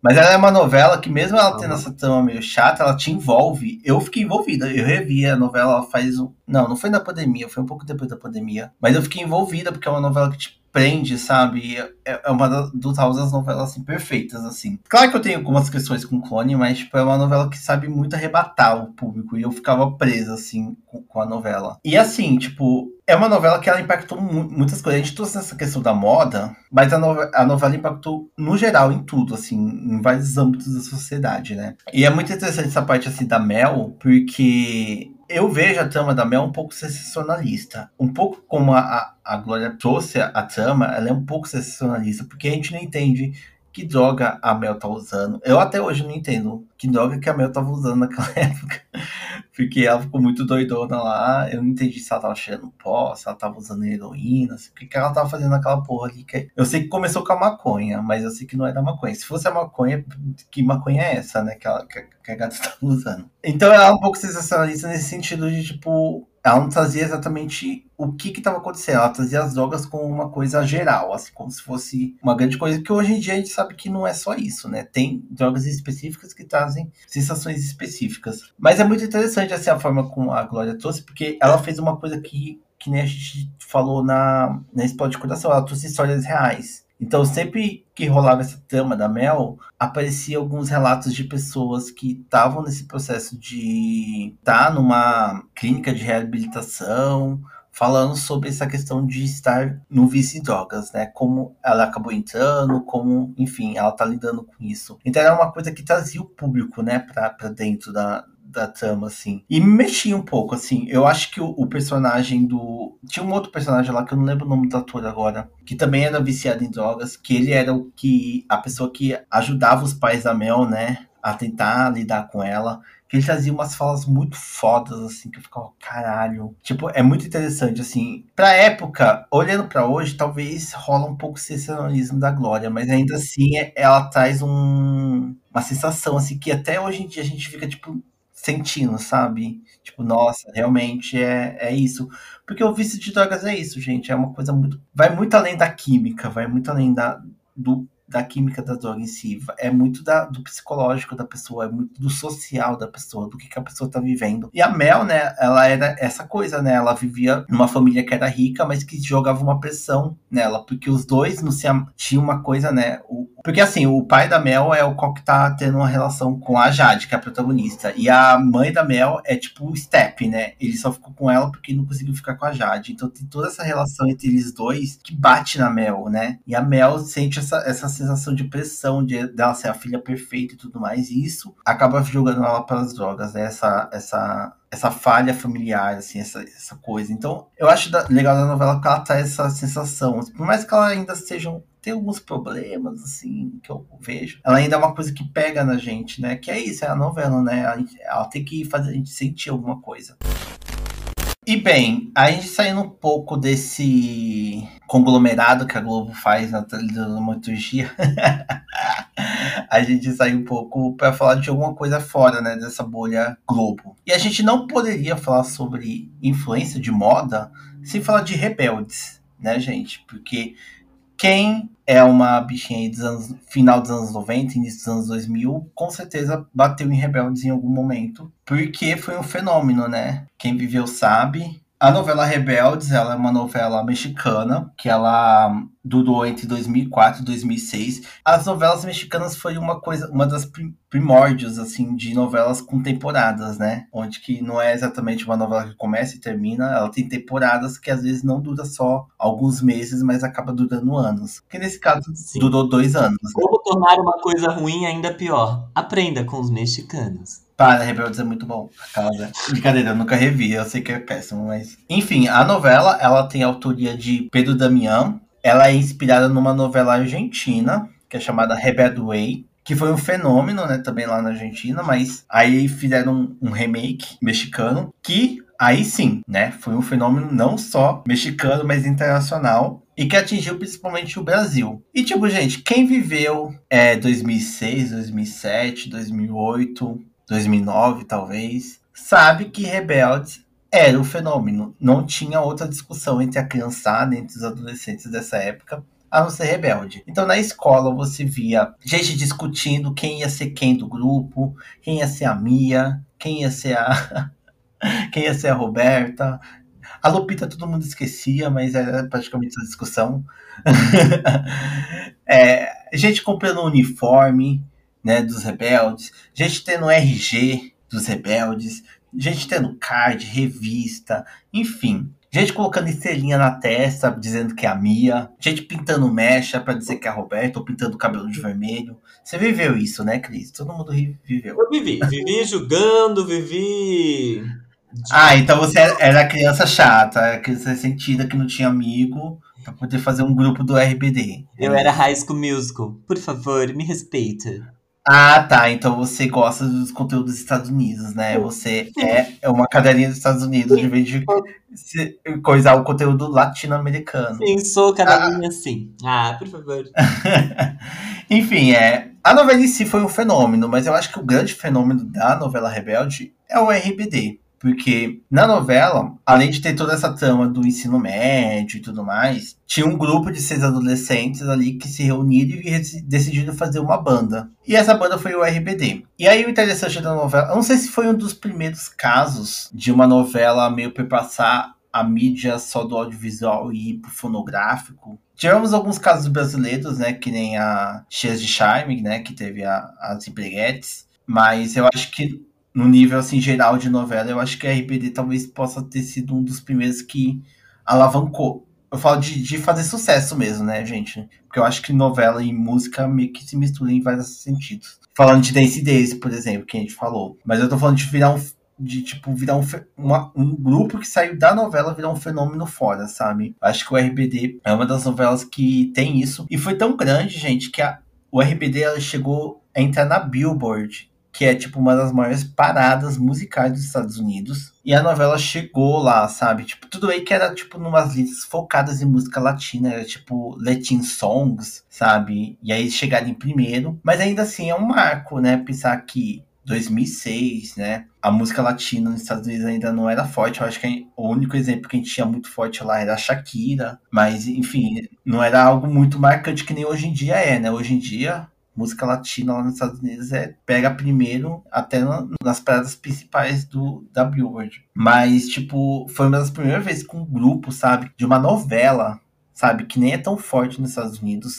Mas ela é uma novela que, mesmo ela tendo essa trama meio chata, ela te envolve. Eu fiquei envolvida. Eu revi a novela faz um. Não, não foi na pandemia, foi um pouco depois da pandemia. Mas eu fiquei envolvida, porque é uma novela que te prende, sabe? É, é uma das, das novelas assim, perfeitas, assim. Claro que eu tenho algumas questões com Clone, mas tipo, é uma novela que sabe muito arrebatar o público. E eu ficava presa, assim, com, com a novela. E assim, tipo, é uma novela que ela impactou mu muitas coisas. A gente trouxe essa questão da moda, mas a, no a novela impactou no geral em tudo, assim, em vários âmbitos da sociedade, né? E é muito interessante essa parte assim da Mel, porque eu vejo a trama da Mel um pouco sensacionalista. Um pouco como a, a, a Glória trouxe a, trama, ela é um pouco sensacionalista, porque a gente não entende que droga a Mel tá usando. Eu até hoje não entendo que droga que a Mel tava usando naquela época. Porque ela ficou muito doidona lá. Eu não entendi se ela tava cheirando pó, se ela tava usando heroína, o que, que ela tava fazendo naquela porra ali. Eu sei que começou com a maconha, mas eu sei que não é da maconha. Se fosse a maconha, que maconha é essa, né? Que, ela, que, que a gata tava usando. Então ela é um pouco sensacionalista nesse sentido de, tipo, ela não trazia exatamente o que estava acontecendo, ela trazia as drogas como uma coisa geral, assim, como se fosse uma grande coisa, que hoje em dia a gente sabe que não é só isso, né? Tem drogas específicas que trazem sensações específicas. Mas é muito interessante assim, a forma como a Glória trouxe, porque ela fez uma coisa que, que nem a gente falou na, na Spot de Coração, ela trouxe histórias reais. Então, sempre que rolava essa trama da Mel, aparecia alguns relatos de pessoas que estavam nesse processo de estar tá numa clínica de reabilitação, falando sobre essa questão de estar no vício em drogas, né? Como ela acabou entrando, como, enfim, ela tá lidando com isso. Então era uma coisa que trazia o público, né, pra, dentro da, da trama, assim. E me mexia um pouco, assim. Eu acho que o, o, personagem do. Tinha um outro personagem lá que eu não lembro o nome do ator agora. Que também era viciado em drogas. Que ele era o que. A pessoa que ajudava os pais da Mel, né? A tentar lidar com ela. Que ele trazia umas falas muito fodas, assim, que eu ficava, caralho. Tipo, é muito interessante, assim. Pra época, olhando para hoje, talvez rola um pouco o sensacionalismo da Glória, mas ainda assim ela traz um, uma sensação, assim, que até hoje em dia a gente fica, tipo, sentindo, sabe? Tipo, nossa, realmente é, é isso. Porque o vício de drogas é isso, gente. É uma coisa muito. Vai muito além da química, vai muito além da, do da química da droga em si, é muito da, do psicológico da pessoa, é muito do social da pessoa, do que, que a pessoa tá vivendo. E a Mel, né, ela era essa coisa, né, ela vivia numa família que era rica, mas que jogava uma pressão nela, porque os dois não se tinham uma coisa, né, o, porque assim, o pai da Mel é o qual que tá tendo uma relação com a Jade, que é a protagonista, e a mãe da Mel é tipo o Step, né, ele só ficou com ela porque não conseguiu ficar com a Jade, então tem toda essa relação entre eles dois que bate na Mel, né, e a Mel sente essa, essa sensação de pressão de dela ser a filha perfeita e tudo mais, e isso acaba jogando ela para as drogas, né? Essa, essa, essa falha familiar, assim, essa, essa coisa. Então, eu acho da, legal da novela que ela traz essa sensação. Por mais que ela ainda seja tem alguns problemas, assim, que eu vejo. Ela ainda é uma coisa que pega na gente, né? Que é isso, é a novela, né? Ela tem que fazer a gente sentir alguma coisa. E bem, a gente saindo um pouco desse conglomerado que a Globo faz na dramaturgia, a gente sai um pouco para falar de alguma coisa fora, né, dessa bolha Globo. E a gente não poderia falar sobre influência de moda sem falar de rebeldes, né, gente? Porque quem é uma bichinha aí dos anos, final dos anos 90, início dos anos 2000, com certeza bateu em Rebeldes em algum momento, porque foi um fenômeno, né? Quem viveu sabe. A novela Rebeldes, ela é uma novela mexicana, que ela durou entre 2004 e 2006. As novelas mexicanas foi uma coisa, uma das primórdios assim de novelas com temporadas, né? Onde que não é exatamente uma novela que começa e termina, ela tem temporadas que às vezes não dura só alguns meses, mas acaba durando anos. Que nesse caso Sim. durou dois anos. Né? Como tornar uma coisa ruim ainda pior? Aprenda com os mexicanos. Para, Rebeldes é muito bom. Aquela... Brincadeira, eu nunca revi, eu sei que é péssimo, mas. Enfim, a novela ela tem a autoria de Pedro Damião, ela é inspirada numa novela argentina, que é chamada Rebel Way, que foi um fenômeno, né, também lá na Argentina, mas aí fizeram um, um, remake mexicano, que aí sim, né, foi um fenômeno não só mexicano, mas internacional, e que atingiu principalmente o Brasil. E tipo, gente, quem viveu é, 2006, 2007, 2008, 2009 talvez, sabe que Rebeldes era o fenômeno. Não tinha outra discussão entre a criançada, entre os adolescentes dessa época, a não ser rebelde. Então, na escola, você via gente discutindo quem ia ser quem do grupo, quem ia ser a Mia, quem ia ser a. quem ia ser a Roberta. A Lupita todo mundo esquecia, mas era praticamente essa discussão. é, gente comprando uniforme né, dos rebeldes, gente tendo RG dos rebeldes, gente tendo card, revista, enfim. Gente colocando estrelinha na testa, dizendo que é a Mia. Gente pintando mecha para dizer que é a Roberta, ou pintando o cabelo de vermelho. Você viveu isso, né, Cris? Todo mundo viveu. Eu vivi. Vivi julgando, vivi. Ah, então você era criança chata, criança ressentida que não tinha amigo pra poder fazer um grupo do RBD. Eu era High School Musical. Por favor, me respeita. Ah, tá. Então você gosta dos conteúdos dos Estados Unidos, né? Você é, é uma cadelinha dos Estados Unidos, de vez de coisar o conteúdo latino-americano. Sim, sou cadelinha ah. sim. Ah, por favor. Enfim, é. A novela em si foi um fenômeno, mas eu acho que o grande fenômeno da novela Rebelde é o RBD. Porque na novela, além de ter toda essa trama do ensino médio e tudo mais, tinha um grupo de seis adolescentes ali que se reuniram e decidiram fazer uma banda. E essa banda foi o RBD. E aí o interessante da novela, eu não sei se foi um dos primeiros casos de uma novela meio perpassar a mídia só do audiovisual e ir pro fonográfico. Tivemos alguns casos brasileiros, né, que nem a Cheias de Charme, né, que teve a, as empreguetes. Mas eu acho que no nível assim geral de novela, eu acho que a RBD talvez possa ter sido um dos primeiros que alavancou. Eu falo de, de fazer sucesso mesmo, né, gente? Porque eu acho que novela e música meio que se misturam em vários sentidos. Falando de Dance Days, por exemplo, que a gente falou. Mas eu tô falando de virar um. De, tipo, virar um, uma, um grupo que saiu da novela virar um fenômeno fora, sabe? Acho que o RBD é uma das novelas que tem isso. E foi tão grande, gente, que a, o RBD ela chegou a entrar na Billboard que é tipo uma das maiores paradas musicais dos Estados Unidos. E a novela chegou lá, sabe? Tipo, tudo aí que era tipo numas listas focadas em música latina, era tipo Latin Songs, sabe? E aí chegaram em primeiro, mas ainda assim é um marco, né? Pensar que 2006, né? A música latina nos Estados Unidos ainda não era forte. Eu acho que o único exemplo que a gente tinha muito forte lá era a Shakira. Mas, enfim, não era algo muito marcante que nem hoje em dia é, né? Hoje em dia, música latina lá nos Estados Unidos é pega primeiro até no, nas paradas principais do da Billboard. Mas tipo, foi uma das primeiras vezes com um grupo, sabe, de uma novela, sabe, que nem é tão forte nos Estados Unidos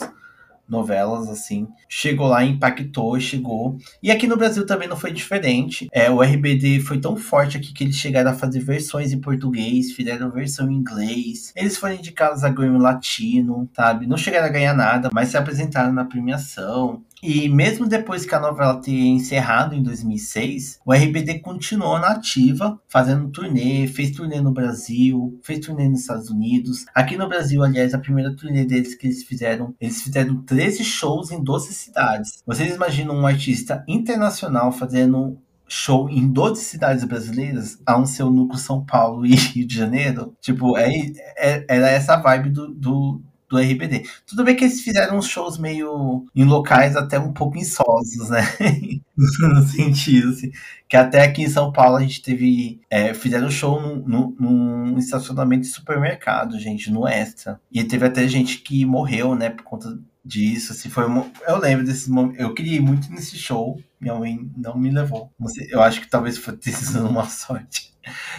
novelas, assim. Chegou lá, impactou, chegou. E aqui no Brasil também não foi diferente. É, o RBD foi tão forte aqui que eles chegaram a fazer versões em português, fizeram versão em inglês. Eles foram indicados a Grammy Latino, sabe? Não chegaram a ganhar nada, mas se apresentaram na premiação. E mesmo depois que a novela ter encerrado em 2006, o RBD continuou na ativa, fazendo turnê, fez turnê no Brasil, fez turnê nos Estados Unidos. Aqui no Brasil, aliás, a primeira turnê deles que eles fizeram, eles fizeram 13 shows em 12 cidades. Vocês imaginam um artista internacional fazendo show em 12 cidades brasileiras, a um seu núcleo São Paulo e Rio de Janeiro. Tipo, é, é, era essa vibe do, do, do RBD. Tudo bem que eles fizeram uns shows meio em locais até um pouco insosos, né? no sentido, assim. Que até aqui em São Paulo a gente teve. É, fizeram show num, num, estacionamento de supermercado, gente, no Extra. E teve até gente que morreu, né, por conta disso. Assim, foi uma, eu lembro desse momento. Eu queria ir muito nesse show. Minha mãe não me levou. Eu acho que talvez ter sido uma sorte.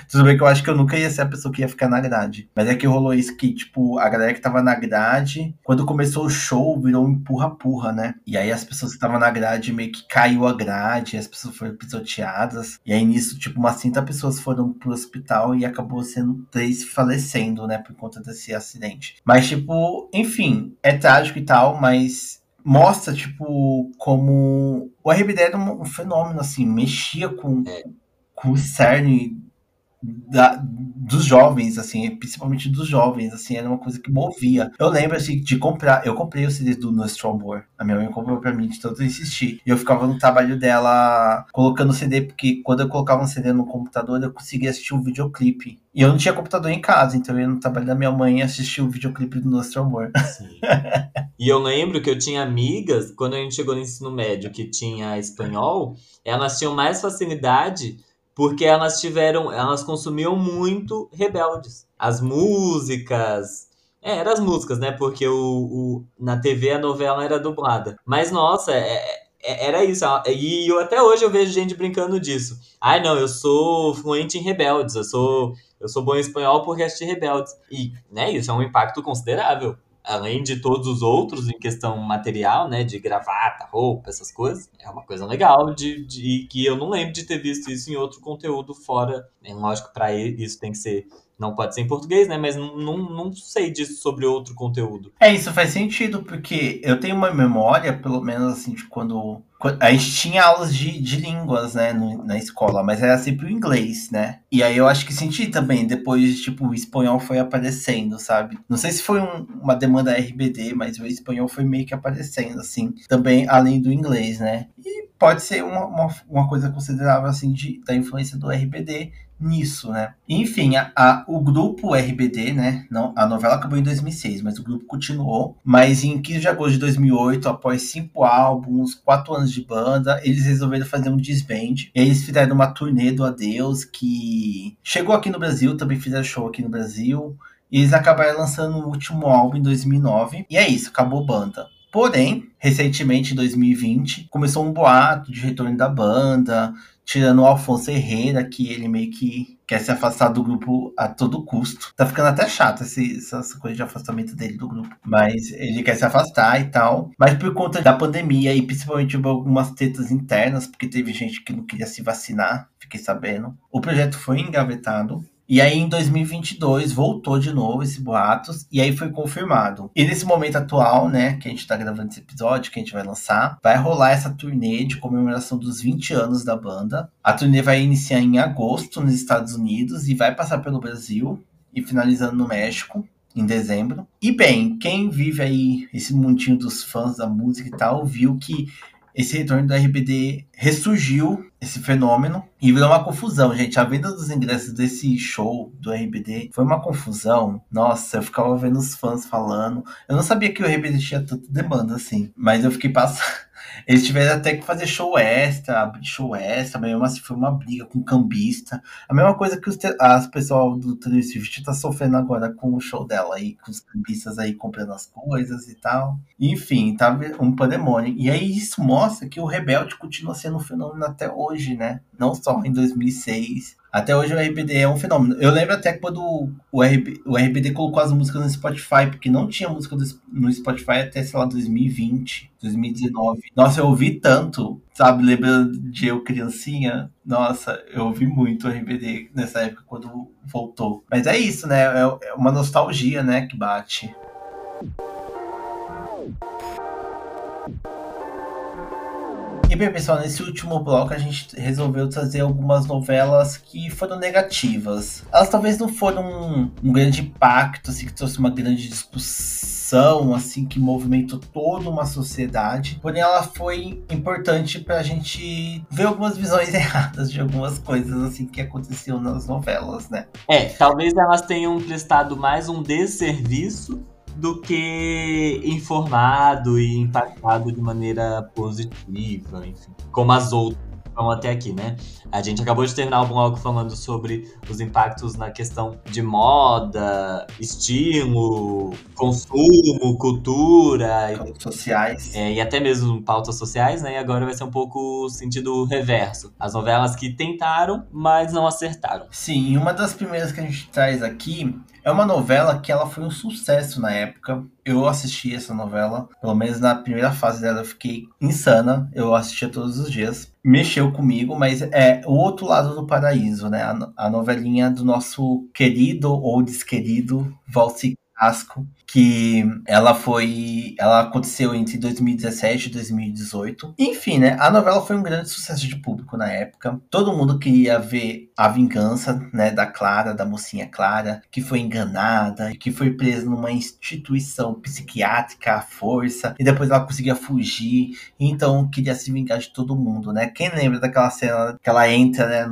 Tudo bem que eu acho que eu nunca ia ser a pessoa que ia ficar na grade. Mas é que rolou isso que, tipo, a galera que tava na grade, quando começou o show, virou um empurra-purra, né? E aí as pessoas que estavam na grade meio que caiu a grade, as pessoas foram pisoteadas. E aí nisso, tipo, umas 30 pessoas foram pro hospital e acabou sendo três falecendo, né? Por conta desse acidente. Mas, tipo, enfim, é trágico e tal, mas mostra, tipo, como o RBD era um fenômeno, assim, mexia com, é. com o cerne da, dos jovens, assim, principalmente dos jovens, assim, era uma coisa que movia. Eu lembro, assim, de comprar, eu comprei o CD do No Strong A minha mãe comprou pra mim de tanto insistir. E eu ficava no trabalho dela colocando o CD, porque quando eu colocava um CD no computador, eu conseguia assistir um videoclipe. E eu não tinha computador em casa, então eu ia no trabalho da minha mãe assistir o videoclipe do Nostro Amor. e eu lembro que eu tinha amigas, quando a gente chegou no ensino médio, que tinha espanhol, elas tinham mais facilidade porque elas tiveram, elas consumiam muito rebeldes. As músicas, é, eram as músicas, né? Porque o, o, na TV a novela era dublada. Mas, nossa, é, é, era isso. E eu, até hoje eu vejo gente brincando disso. Ai, não, eu sou fluente em rebeldes. Eu sou, eu sou bom em espanhol porque assisti rebeldes. E, né, isso é um impacto considerável além de todos os outros em questão material, né, de gravata, roupa, essas coisas, é uma coisa legal de, de que eu não lembro de ter visto isso em outro conteúdo fora. É lógico para isso tem que ser não pode ser em português, né? Mas não, não, não sei disso sobre outro conteúdo. É, isso faz sentido, porque eu tenho uma memória, pelo menos assim, de quando a gente tinha aulas de, de línguas, né, no, na escola, mas era sempre o inglês, né? E aí eu acho que senti também, depois, tipo, o espanhol foi aparecendo, sabe? Não sei se foi um, uma demanda RBD, mas o espanhol foi meio que aparecendo, assim, também além do inglês, né? E pode ser uma, uma, uma coisa considerável, assim, de, da influência do RBD nisso, né? Enfim, a, a, o grupo RBD, né? Não, a novela acabou em 2006, mas o grupo continuou. Mas em 15 de agosto de 2008, após cinco álbuns, quatro anos de banda, eles resolveram fazer um disband. Eles fizeram uma turnê do Adeus que chegou aqui no Brasil, também fizeram show aqui no Brasil. E eles acabaram lançando o último álbum em 2009. E é isso, acabou banda. Porém, recentemente, em 2020, começou um boato de retorno da banda, tirando o Alfonso Herrera, que ele meio que quer se afastar do grupo a todo custo. Tá ficando até chato esse, essa coisa de afastamento dele do grupo. Mas ele quer se afastar e tal. Mas por conta da pandemia e principalmente algumas tetas internas, porque teve gente que não queria se vacinar, fiquei sabendo. O projeto foi engavetado. E aí, em 2022, voltou de novo esse boatos, e aí foi confirmado. E nesse momento atual, né, que a gente tá gravando esse episódio, que a gente vai lançar, vai rolar essa turnê de comemoração dos 20 anos da banda. A turnê vai iniciar em agosto nos Estados Unidos e vai passar pelo Brasil e finalizando no México em dezembro. E bem, quem vive aí esse mundinho dos fãs da música e tal, viu que esse retorno do RBD ressurgiu esse fenômeno e virou uma confusão, gente. A venda dos ingressos desse show do RBD foi uma confusão. Nossa, eu ficava vendo os fãs falando. Eu não sabia que o RBD tinha tanta demanda assim, mas eu fiquei passando. Eles tiveram até que fazer show extra, show extra, mesmo assim foi uma briga com cambista. A mesma coisa que os as pessoal do Taylor Swift tá sofrendo agora com o show dela aí, com os cambistas aí comprando as coisas e tal. Enfim, tá um pandemônio. E aí isso mostra que o Rebelde continua sendo um fenômeno até hoje, né? Não só em 2006, até hoje o RBD é um fenômeno. Eu lembro até quando o, RB, o RBD colocou as músicas no Spotify, porque não tinha música no Spotify até, sei lá, 2020, 2019. Nossa, eu ouvi tanto, sabe? Lembrando de eu criancinha. Nossa, eu ouvi muito o RBD nessa época quando voltou. Mas é isso, né? É, é uma nostalgia, né, que bate. E bem, pessoal, nesse último bloco a gente resolveu trazer algumas novelas que foram negativas. Elas talvez não foram um, um grande impacto, assim, que trouxe uma grande discussão assim que movimentou toda uma sociedade. Porém, ela foi importante para a gente ver algumas visões erradas de algumas coisas assim que aconteciam nas novelas, né? É, talvez elas tenham prestado mais um desserviço do que informado e impactado de maneira positiva, enfim, como as outras vão até aqui, né? A gente acabou de terminar o bloco falando sobre os impactos na questão de moda, estilo, consumo, cultura. Pautas sociais. É, e até mesmo pautas sociais, né? E agora vai ser um pouco o sentido reverso. As novelas que tentaram, mas não acertaram. Sim, uma das primeiras que a gente traz aqui é uma novela que ela foi um sucesso na época. Eu assisti essa novela, pelo menos na primeira fase dela eu fiquei insana. Eu assistia todos os dias. Mexeu comigo, mas é o outro lado do paraíso, né? A, a novelinha do nosso querido ou desquerido Valci Casco que ela foi. Ela aconteceu entre 2017 e 2018. Enfim, né? A novela foi um grande sucesso de público na época. Todo mundo queria ver a vingança, né, da Clara, da mocinha Clara, que foi enganada, que foi presa numa instituição psiquiátrica à força, e depois ela conseguia fugir. Então queria se vingar de todo mundo, né? Quem lembra daquela cena que ela entra, né,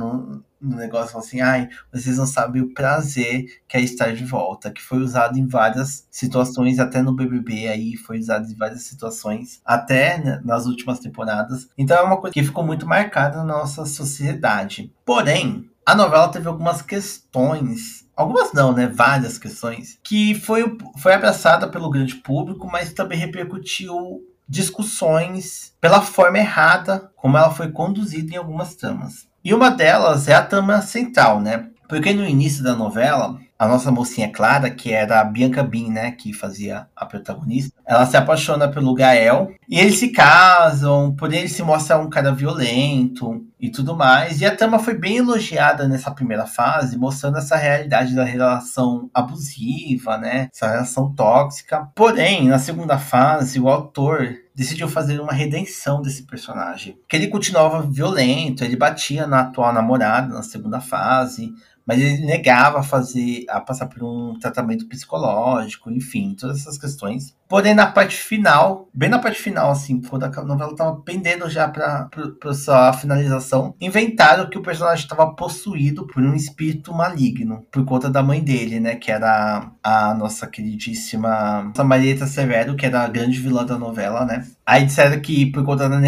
no negócio assim, ai, vocês não sabem o prazer que é estar de volta, que foi usado em várias situações, até no BBB aí, foi usado em várias situações, até né, nas últimas temporadas. Então é uma coisa que ficou muito marcada na nossa sociedade. Porém, a novela teve algumas questões algumas não, né? Várias questões, que foi, foi abraçada pelo grande público, mas também repercutiu discussões pela forma errada como ela foi conduzida em algumas tramas. E uma delas é a trama central, né? Porque no início da novela, a nossa mocinha Clara, que era a Bianca Bin, né, que fazia a protagonista, ela se apaixona pelo Gael e eles se casam, porém ele se mostra um cara violento e tudo mais. E a trama foi bem elogiada nessa primeira fase, mostrando essa realidade da relação abusiva, né, essa relação tóxica. Porém, na segunda fase, o autor decidiu fazer uma redenção desse personagem. Que ele continuava violento, ele batia na atual namorada na segunda fase, mas ele negava a fazer, a passar por um tratamento psicológico, enfim, todas essas questões. Porém, na parte final, bem na parte final, assim, quando a novela tava pendendo já pra sua finalização, inventaram que o personagem estava possuído por um espírito maligno, por conta da mãe dele, né, que era a nossa queridíssima Marieta Severo, que era a grande vilã da novela, né. Aí disseram que por conta da,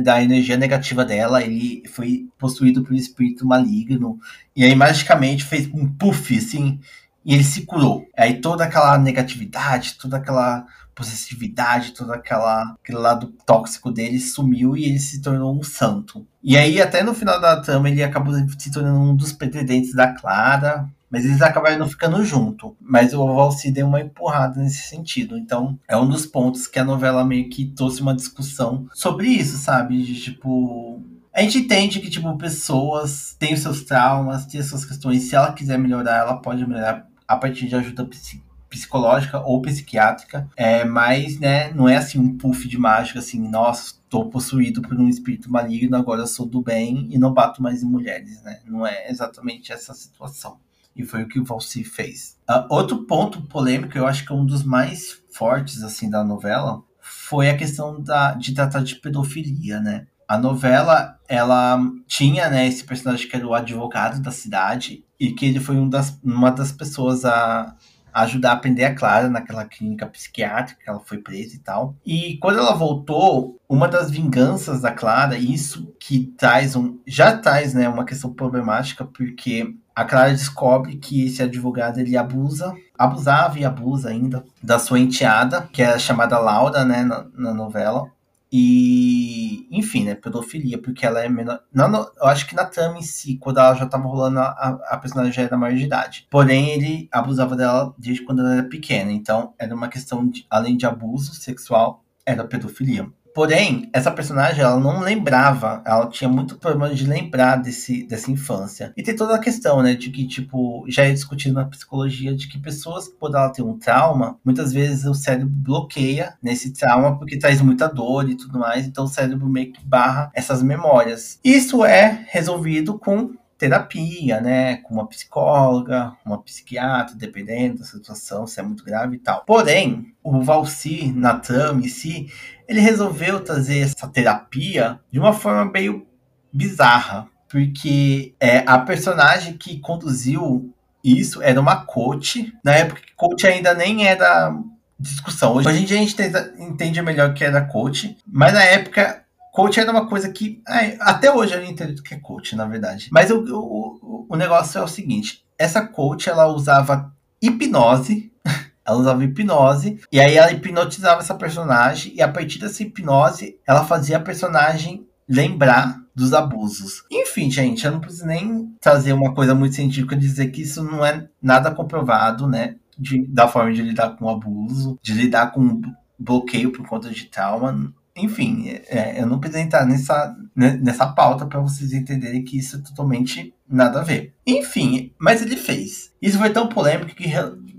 da energia negativa dela, ele foi possuído por um espírito maligno, e aí magicamente fez um puff, assim, e ele se curou. Aí toda aquela negatividade, toda aquela possessividade, todo aquela, aquele lado tóxico dele sumiu e ele se tornou um santo. E aí, até no final da trama, ele acabou se tornando um dos pretendentes da Clara, mas eles acabaram ficando junto. Mas o Valci deu uma empurrada nesse sentido. Então, é um dos pontos que a novela meio que trouxe uma discussão sobre isso, sabe? De tipo. A gente entende que, tipo, pessoas têm os seus traumas, têm as suas questões. Se ela quiser melhorar, ela pode melhorar a partir de ajuda psicológica psicológica ou psiquiátrica, é, mas né, não é assim um puff de mágica assim, nossa, estou possuído por um espírito maligno, agora sou do bem e não bato mais em mulheres, né? Não é exatamente essa situação. E foi o que o Valsi fez. Uh, outro ponto polêmico, eu acho que é um dos mais fortes assim da novela, foi a questão da, de tratar de pedofilia, né? A novela, ela tinha, né, esse personagem que era o advogado da cidade e que ele foi um das, uma das pessoas a, ajudar a aprender a Clara naquela clínica psiquiátrica, ela foi presa e tal. E quando ela voltou, uma das vinganças da Clara, isso que traz um, já traz, né, uma questão problemática, porque a Clara descobre que esse advogado ele abusa, abusava e abusa ainda da sua enteada, que é chamada Laura, né, na, na novela. E, enfim, né, pedofilia, porque ela é menor. Eu acho que na trama em si, quando ela já tava rolando, a, a personagem já era maior de idade. Porém, ele abusava dela desde quando ela era pequena. Então, era uma questão, de, além de abuso sexual, era pedofilia. Porém, essa personagem, ela não lembrava, ela tinha muito problema de lembrar desse, dessa infância. E tem toda a questão, né, de que, tipo, já é discutido na psicologia de que pessoas, quando ela tem um trauma, muitas vezes o cérebro bloqueia nesse trauma porque traz muita dor e tudo mais, então o cérebro meio que barra essas memórias. Isso é resolvido com terapia, né? Com uma psicóloga, uma psiquiatra, dependendo da situação, se é muito grave e tal. Porém, o Valsi, na trama em si, ele resolveu trazer essa terapia de uma forma meio bizarra. Porque é, a personagem que conduziu isso era uma coach. Na época, coach ainda nem era discussão. Hoje em dia a gente entende melhor que era coach, mas na época coach era uma coisa que. até hoje eu não entendo que é coach, na verdade. Mas o, o, o negócio é o seguinte: essa coach ela usava hipnose. Ela usava hipnose, e aí ela hipnotizava essa personagem, e a partir dessa hipnose, ela fazia a personagem lembrar dos abusos. Enfim, gente, eu não preciso nem trazer uma coisa muito científica dizer que isso não é nada comprovado, né? De, da forma de lidar com o abuso, de lidar com bloqueio por conta de trauma. Enfim, é, eu não preciso entrar nessa, né, nessa pauta para vocês entenderem que isso é totalmente nada a ver. Enfim, mas ele fez. Isso foi tão polêmico que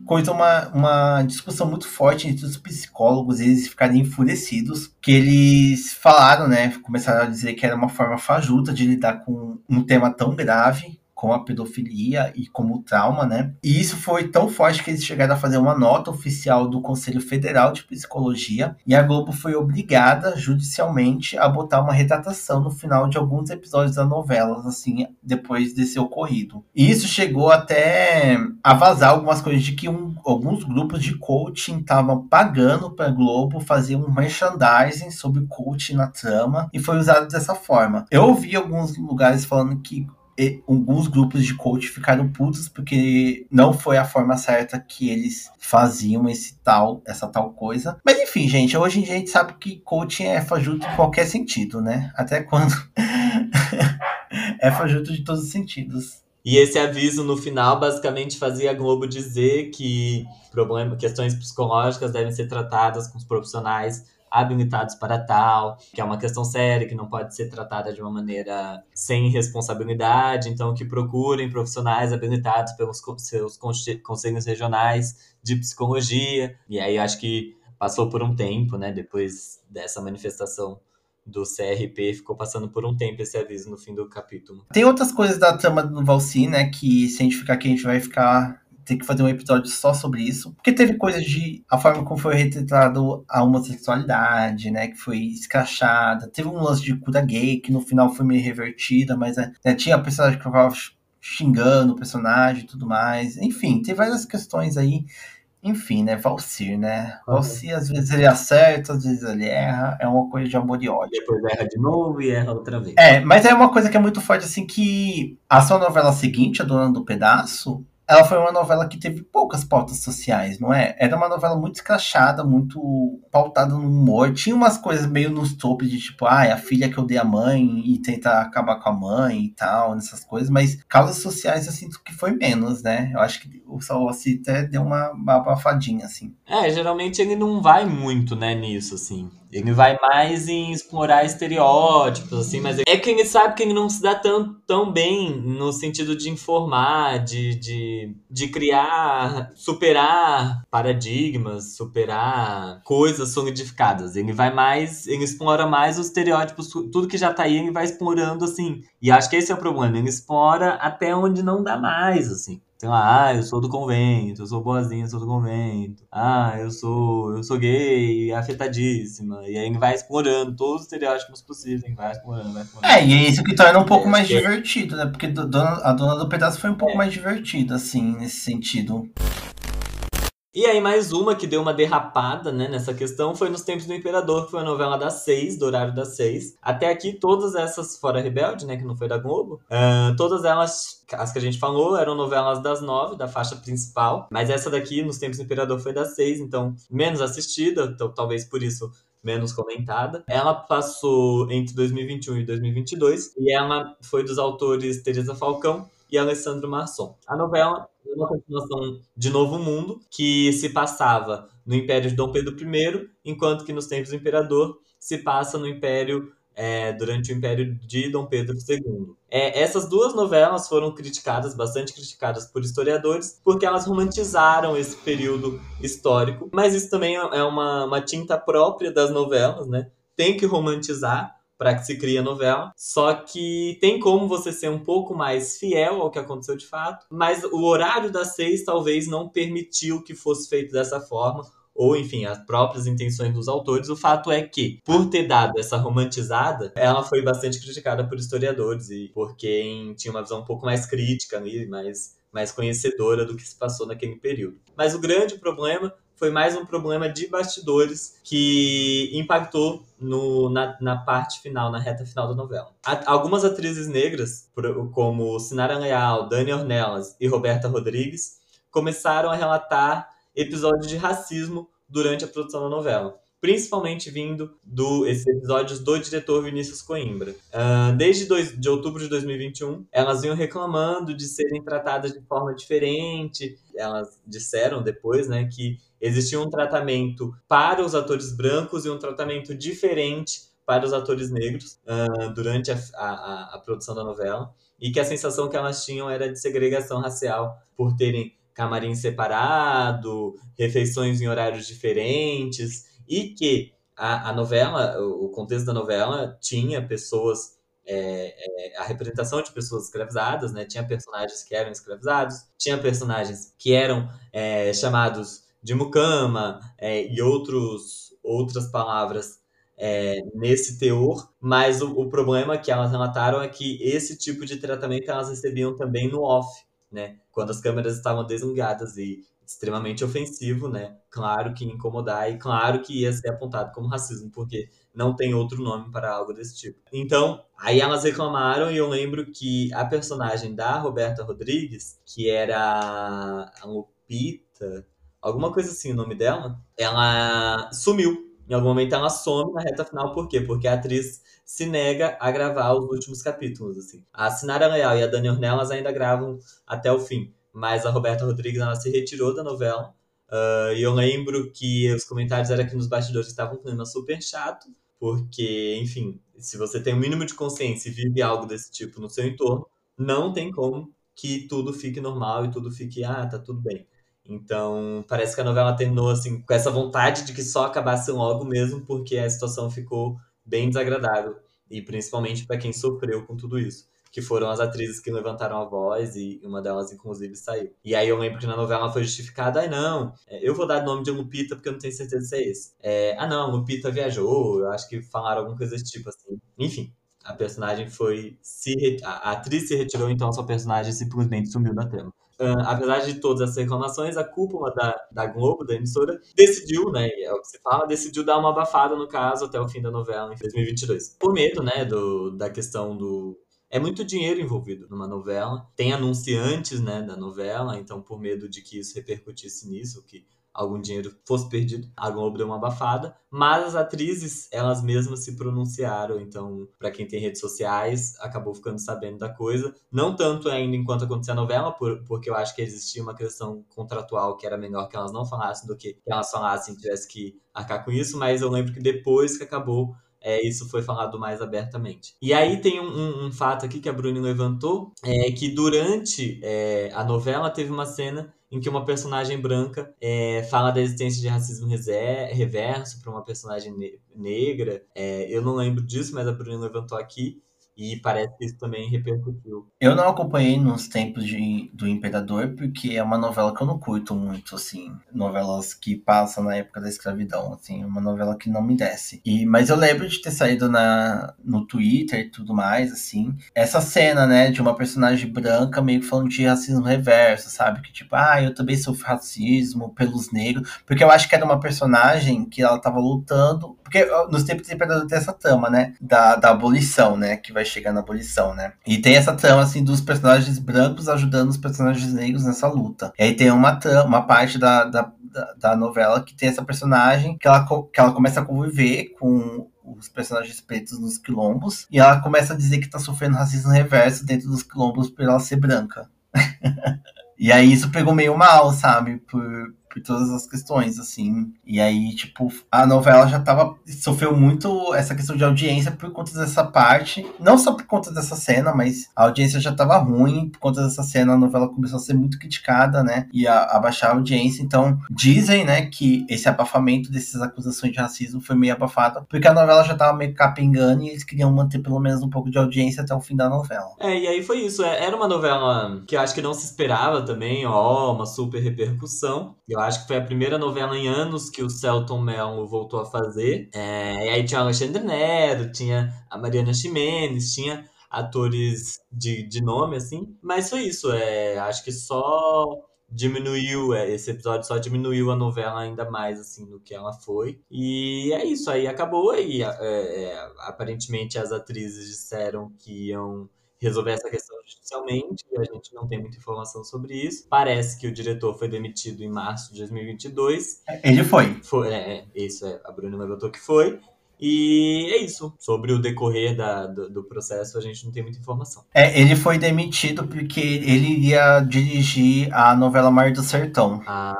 coisa uma, uma discussão muito forte entre os psicólogos, eles ficaram enfurecidos, que eles falaram, né, começaram a dizer que era uma forma fajuta de lidar com um tema tão grave, com a pedofilia e como trauma, né? E isso foi tão forte que eles chegaram a fazer uma nota oficial do Conselho Federal de Psicologia e a Globo foi obrigada judicialmente a botar uma retratação no final de alguns episódios da novela, assim, depois desse ocorrido. E isso chegou até a vazar algumas coisas de que um, alguns grupos de coaching estavam pagando para Globo fazer um merchandising sobre coaching na trama e foi usado dessa forma. Eu ouvi alguns lugares falando que alguns grupos de coach ficaram putos porque não foi a forma certa que eles faziam esse tal, essa tal coisa. Mas enfim, gente, hoje em dia a gente sabe que coaching é fajuto em qualquer sentido, né? Até quando é fajuto de todos os sentidos. E esse aviso no final basicamente fazia a Globo dizer que problema, questões psicológicas devem ser tratadas com os profissionais habilitados para tal, que é uma questão séria, que não pode ser tratada de uma maneira sem responsabilidade, então que procurem profissionais habilitados pelos seus conselhos regionais de psicologia. E aí acho que passou por um tempo, né, depois dessa manifestação do CRP ficou passando por um tempo esse aviso no fim do capítulo. Tem outras coisas da trama do Valci, né, que se a gente ficar aqui a gente vai ficar ter que fazer um episódio só sobre isso. Porque teve coisas de. a forma como foi retratado a homossexualidade, né? Que foi escrachada. Teve um lance de cura gay, que no final foi meio revertida, mas né, tinha a personagem que ficava xingando o personagem e tudo mais. Enfim, tem várias questões aí. Enfim, né? Valsir, né? Valsir, às vezes ele acerta, às vezes ele erra. É uma coisa de amor e ódio. Depois erra de novo e erra outra vez. É, mas é uma coisa que é muito forte, assim, que a sua novela seguinte, A Dona do Pedaço, ela foi uma novela que teve poucas pautas sociais, não é? Era uma novela muito escrachada, muito pautada no humor. Tinha umas coisas meio nos topos de tipo, ah, é a filha que odeia a mãe e tenta acabar com a mãe e tal, nessas coisas, mas causas sociais eu sinto que foi menos, né? Eu acho que o Salvador até deu uma abafadinha, assim. É, geralmente ele não vai muito, né, nisso, assim. Ele vai mais em explorar estereótipos, assim, mas é que ele sabe que ele não se dá tão, tão bem no sentido de informar, de, de, de criar, superar paradigmas, superar coisas solidificadas. Ele vai mais, ele explora mais os estereótipos, tudo que já tá aí, ele vai explorando, assim. E acho que esse é o problema, ele explora até onde não dá mais, assim sei lá, ah, eu sou do convento, eu sou boazinha, eu sou do convento. Ah, eu sou, eu sou gay, afetadíssima. E aí vai explorando todos os estereótipos possíveis, vai explorando, vai explorando. É, e é isso que torna um pouco é, mais é. divertido, né? Porque a dona do pedaço foi um pouco é. mais divertida, assim, nesse sentido. E aí, mais uma que deu uma derrapada né, nessa questão foi Nos Tempos do Imperador, que foi a novela das seis, do horário das seis. Até aqui, todas essas, fora Rebelde, né, que não foi da Globo, uh, todas elas, as que a gente falou, eram novelas das nove, da faixa principal. Mas essa daqui, Nos Tempos do Imperador, foi das seis, então menos assistida, então, talvez por isso menos comentada. Ela passou entre 2021 e 2022 e ela foi dos autores Teresa Falcão e Alessandro Marçom. A novela é uma continuação de Novo Mundo, que se passava no Império de Dom Pedro I, enquanto que nos tempos do Imperador se passa no Império é, durante o Império de Dom Pedro II. É, essas duas novelas foram criticadas, bastante criticadas por historiadores, porque elas romantizaram esse período histórico, mas isso também é uma, uma tinta própria das novelas, né? Tem que romantizar para que se crie a novela. Só que tem como você ser um pouco mais fiel ao que aconteceu de fato, mas o horário das seis talvez não permitiu que fosse feito dessa forma ou enfim, as próprias intenções dos autores. O fato é que, por ter dado essa romantizada, ela foi bastante criticada por historiadores e por quem tinha uma visão um pouco mais crítica ali, mais, mais conhecedora do que se passou naquele período. Mas o grande problema foi mais um problema de bastidores que impactou no, na, na, parte final, na reta final da novela. A, algumas atrizes negras, como Sinara Leal, Dani Ornelas e Roberta Rodrigues, começaram a relatar episódios de racismo durante a produção da novela principalmente vindo do esses episódios do diretor Vinícius Coimbra. Uh, desde dois, de outubro de 2021, elas vinham reclamando de serem tratadas de forma diferente. Elas disseram depois, né, que existia um tratamento para os atores brancos e um tratamento diferente para os atores negros uh, durante a, a, a produção da novela e que a sensação que elas tinham era de segregação racial por terem camarim separado, refeições em horários diferentes e que a, a novela, o contexto da novela tinha pessoas, é, é, a representação de pessoas escravizadas, né? Tinha personagens que eram escravizados, tinha personagens que eram é, chamados de mucama é, e outros, outras palavras é, nesse teor, mas o, o, problema que elas relataram é que esse tipo de tratamento elas recebiam também no off, né? Quando as câmeras estavam desligadas e extremamente ofensivo, né? Claro que ia incomodar e claro que ia ser apontado como racismo, porque não tem outro nome para algo desse tipo. Então, aí elas reclamaram e eu lembro que a personagem da Roberta Rodrigues, que era a Lupita, alguma coisa assim o nome dela, ela sumiu. Em algum momento ela some na reta final, por quê? Porque a atriz se nega a gravar os últimos capítulos, assim. A Sinara Leal e a Dani Ornelas ainda gravam até o fim mas a Roberta Rodrigues ela se retirou da novela. Uh, e eu lembro que os comentários eram que nos bastidores estavam um clima super chato, porque, enfim, se você tem o um mínimo de consciência e vive algo desse tipo no seu entorno, não tem como que tudo fique normal e tudo fique, ah, tá tudo bem. Então, parece que a novela terminou assim com essa vontade de que só acabasse logo mesmo, porque a situação ficou bem desagradável, e principalmente para quem sofreu com tudo isso que foram as atrizes que levantaram a voz e uma delas, inclusive, saiu. E aí eu lembro que na novela foi justificada, ai não, é, eu vou dar o nome de Lupita porque eu não tenho certeza se é esse. É, ah não, Lupita viajou, eu acho que falaram alguma coisa desse tipo, assim. Enfim, a personagem foi. Se a atriz se retirou, então sua personagem simplesmente sumiu da tela. Uh, apesar de todas essas reclamações, a cúpula da, da Globo, da emissora, decidiu, né, é o que se fala, decidiu dar uma abafada no caso até o fim da novela em 2022. Por medo, né, do, da questão do, é muito dinheiro envolvido numa novela. Tem anunciantes, né, da novela, então por medo de que isso repercutisse nisso, que algum dinheiro fosse perdido, a Globo deu uma abafada, mas as atrizes, elas mesmas se pronunciaram, então, para quem tem redes sociais, acabou ficando sabendo da coisa, não tanto ainda enquanto acontecia a novela, por, porque eu acho que existia uma questão contratual que era melhor que elas não falassem do que que elas falassem tivesse que arcar com isso, mas eu lembro que depois que acabou é, isso foi falado mais abertamente. E aí tem um, um, um fato aqui que a Bruni levantou, é que durante é, a novela teve uma cena em que uma personagem branca é, fala da existência de racismo reverso para uma personagem ne negra. É, eu não lembro disso, mas a Bruni levantou aqui. E parece que isso também repercutiu. Eu não acompanhei nos tempos de, do Imperador, porque é uma novela que eu não curto muito, assim. Novelas que passam na época da escravidão, assim. É uma novela que não me desce. E, mas eu lembro de ter saído na, no Twitter e tudo mais, assim. Essa cena, né, de uma personagem branca meio que falando de racismo reverso, sabe? Que tipo, ah, eu também sofro racismo pelos negros. Porque eu acho que era uma personagem que ela tava lutando. Porque nos tempos do Imperador tem essa trama, né? Da, da abolição, né? Que vai vai chegar na abolição, né? E tem essa trama, assim, dos personagens brancos ajudando os personagens negros nessa luta. E aí tem uma trama, uma parte da, da, da, novela que tem essa personagem que ela, que ela começa a conviver com os personagens pretos nos quilombos e ela começa a dizer que tá sofrendo racismo reverso dentro dos quilombos por ela ser branca. e aí isso pegou meio mal, sabe? Por, por todas as questões, assim. E aí, tipo, a novela já tava. sofreu muito essa questão de audiência por conta dessa parte. Não só por conta dessa cena, mas a audiência já tava ruim. Por conta dessa cena, a novela começou a ser muito criticada, né? E a, a baixar a audiência. Então, dizem, né, que esse abafamento dessas acusações de racismo foi meio abafado, porque a novela já tava meio capengando e eles queriam manter pelo menos um pouco de audiência até o fim da novela. É, e aí foi isso. É, era uma novela que eu acho que não se esperava também, ó, uma super repercussão. Eu acho que foi a primeira novela em anos que o Celton Mello voltou a fazer. É, e aí tinha o Alexandre Nero, tinha a Mariana Ximenes, tinha atores de, de nome, assim. Mas foi isso. É, acho que só diminuiu, é, esse episódio só diminuiu a novela ainda mais, assim, do que ela foi. E é isso, aí acabou e é, é, aparentemente as atrizes disseram que iam resolver essa questão judicialmente, e a gente não tem muita informação sobre isso. Parece que o diretor foi demitido em março de 2022. Ele foi. Foi, é, é, isso, é, a Bruna levantou que foi. E é isso. Sobre o decorrer da, do, do, processo, a gente não tem muita informação. É, ele foi demitido porque ele iria dirigir a novela Mar do Sertão. Ah.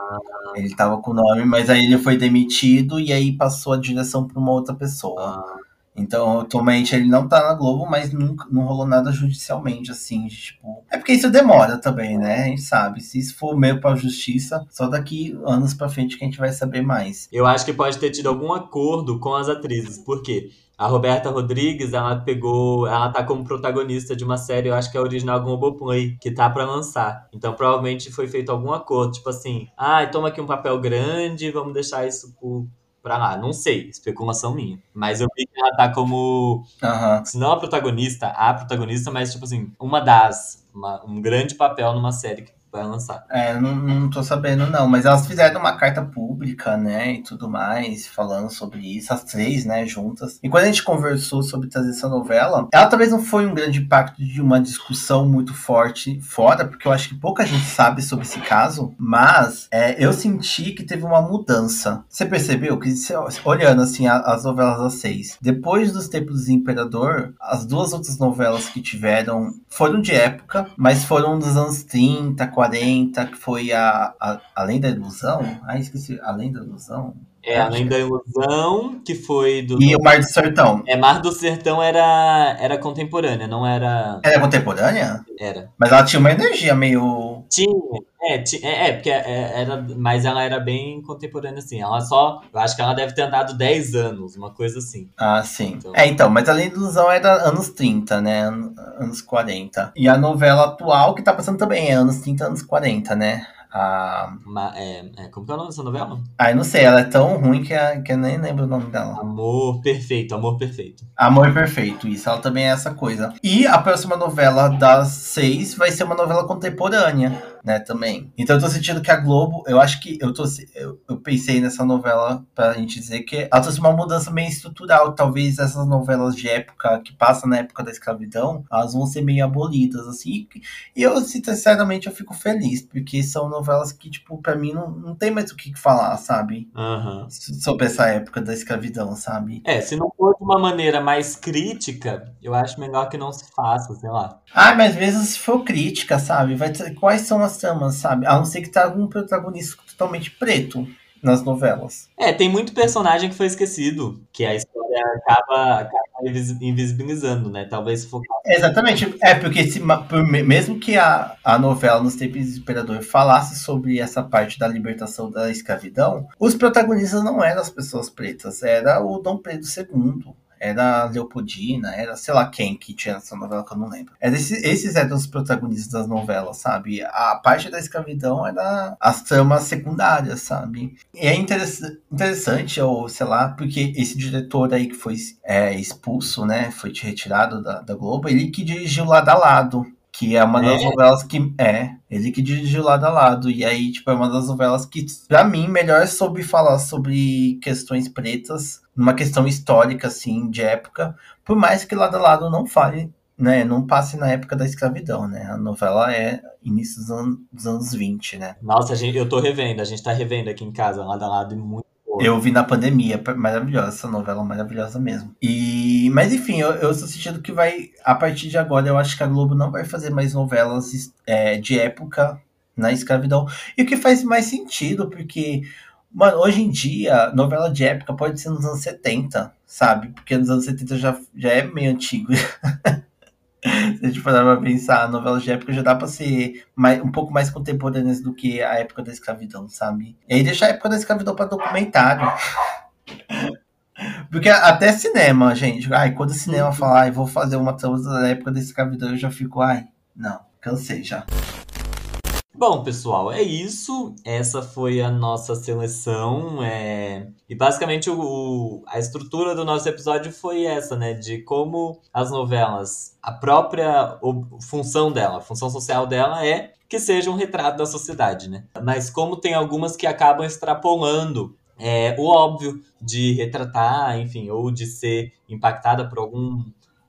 Ele tava com o nome, mas aí ele foi demitido e aí passou a direção para uma outra pessoa. Ah. Então, atualmente ele não tá na Globo, mas nunca, não rolou nada judicialmente, assim, tipo. É porque isso demora também, né? A gente sabe. Se isso for meio pra justiça, só daqui anos pra frente que a gente vai saber mais. Eu acho que pode ter tido algum acordo com as atrizes, porque a Roberta Rodrigues, ela pegou. Ela tá como protagonista de uma série, eu acho que é original Globoplay, que tá pra lançar. Então provavelmente foi feito algum acordo, tipo assim, ah, toma aqui um papel grande, vamos deixar isso por pra lá. Não sei, especulação minha. Mas eu vi que ela tá como. Uhum. Se não a protagonista, a protagonista, mas tipo assim, uma das. Uma, um grande papel numa série que vai lançar. É, não, não tô sabendo não, mas elas fizeram uma carta pública, né, e tudo mais, falando sobre isso, as três, né, juntas. E quando a gente conversou sobre trazer essa novela, ela talvez não foi um grande impacto de uma discussão muito forte fora, porque eu acho que pouca gente sabe sobre esse caso, mas é, eu senti que teve uma mudança. Você percebeu que, olhando assim as novelas das seis, depois dos tempos do Imperador, as duas outras novelas que tiveram foram de época, mas foram dos anos 30, 40, 40, que foi a, a Além da Ilusão. Ah, esqueci. Além da Ilusão. É, Além da Ilusão, que foi do. E o Mar do Sertão. É, Mar do Sertão era, era contemporânea, não era. Era contemporânea? Era. Mas ela tinha uma energia meio. Tinha, é, é, é porque é, era. Mas ela era bem contemporânea, assim. Ela só. Eu acho que ela deve ter andado 10 anos, uma coisa assim. Ah, sim. Então... É, então, mas Além da Ilusão era anos 30, né? Anos 40. E a novela atual que tá passando também é anos 30, anos 40, né? A... Ma, é, é, como que é o nome dessa novela? Ah, eu não sei, ela é tão ruim que, a, que eu nem lembro o nome dela. Amor Perfeito, Amor Perfeito. Amor Perfeito, isso, ela também é essa coisa. E a próxima novela das seis vai ser uma novela contemporânea, né, também. Então eu tô sentindo que a Globo, eu acho que eu tô eu, eu pensei nessa novela pra gente dizer que ela trouxe uma mudança meio estrutural. Talvez essas novelas de época, que passam na época da escravidão, elas vão ser meio abolidas, assim. E eu, sinceramente, eu fico feliz, porque são novelas que, tipo, pra mim não, não tem mais o que falar, sabe? Uhum. Sobre essa época da escravidão, sabe? É, se não for de uma maneira mais crítica, eu acho melhor que não se faça, sei lá. Ah, mas às vezes se for crítica, sabe? Vai ter, quais são as tramas, sabe? A não ser que tá algum protagonista totalmente preto nas novelas. É, tem muito personagem que foi esquecido, que a história acaba, acaba invisibilizando, né? Talvez focar. Exatamente. É, porque se, mesmo que a, a novela Nos Tempos do Imperador falasse sobre essa parte da libertação da escravidão, os protagonistas não eram as pessoas pretas, era o Dom Pedro II era Leopoldina, era sei lá quem que tinha essa novela que eu não lembro. Era esse, esses eram os protagonistas das novelas, sabe? A parte da escravidão era as tramas secundárias, sabe? E é interessante, ou sei lá, porque esse diretor aí que foi é, expulso, né? Foi retirado da, da Globo, ele que dirigiu Lado a Lado. Que é uma das é. novelas que. É, ele que dirigiu lado a lado. E aí, tipo, é uma das novelas que, pra mim, melhor soube falar sobre questões pretas, numa questão histórica, assim, de época. Por mais que lado a lado não fale, né? Não passe na época da escravidão, né? A novela é início dos anos, dos anos 20, né? Nossa, gente, eu tô revendo, a gente tá revendo aqui em casa, lado a lado, e muito eu vi na pandemia, maravilhosa essa novela, maravilhosa mesmo. E, mas enfim, eu, eu estou sentindo que vai, a partir de agora, eu acho que a Globo não vai fazer mais novelas é, de época na escravidão. E o que faz mais sentido, porque, mano, hoje em dia, novela de época pode ser nos anos 70, sabe? Porque nos anos 70 já, já é meio antigo. Se a gente parar pra pensar, novelas de época já dá pra ser mais, um pouco mais contemporâneas do que a época da escravidão, sabe? E aí deixar a época da escravidão pra documentário. Porque até cinema, gente. Ai, quando o cinema uhum. falar, ai, vou fazer uma trama da época da escravidão, eu já fico, ai, não, cansei já. Bom, pessoal, é isso. Essa foi a nossa seleção. É... E basicamente o, a estrutura do nosso episódio foi essa, né? De como as novelas, a própria função dela, a função social dela é que seja um retrato da sociedade, né? Mas como tem algumas que acabam extrapolando é, o óbvio de retratar, enfim, ou de ser impactada por algum,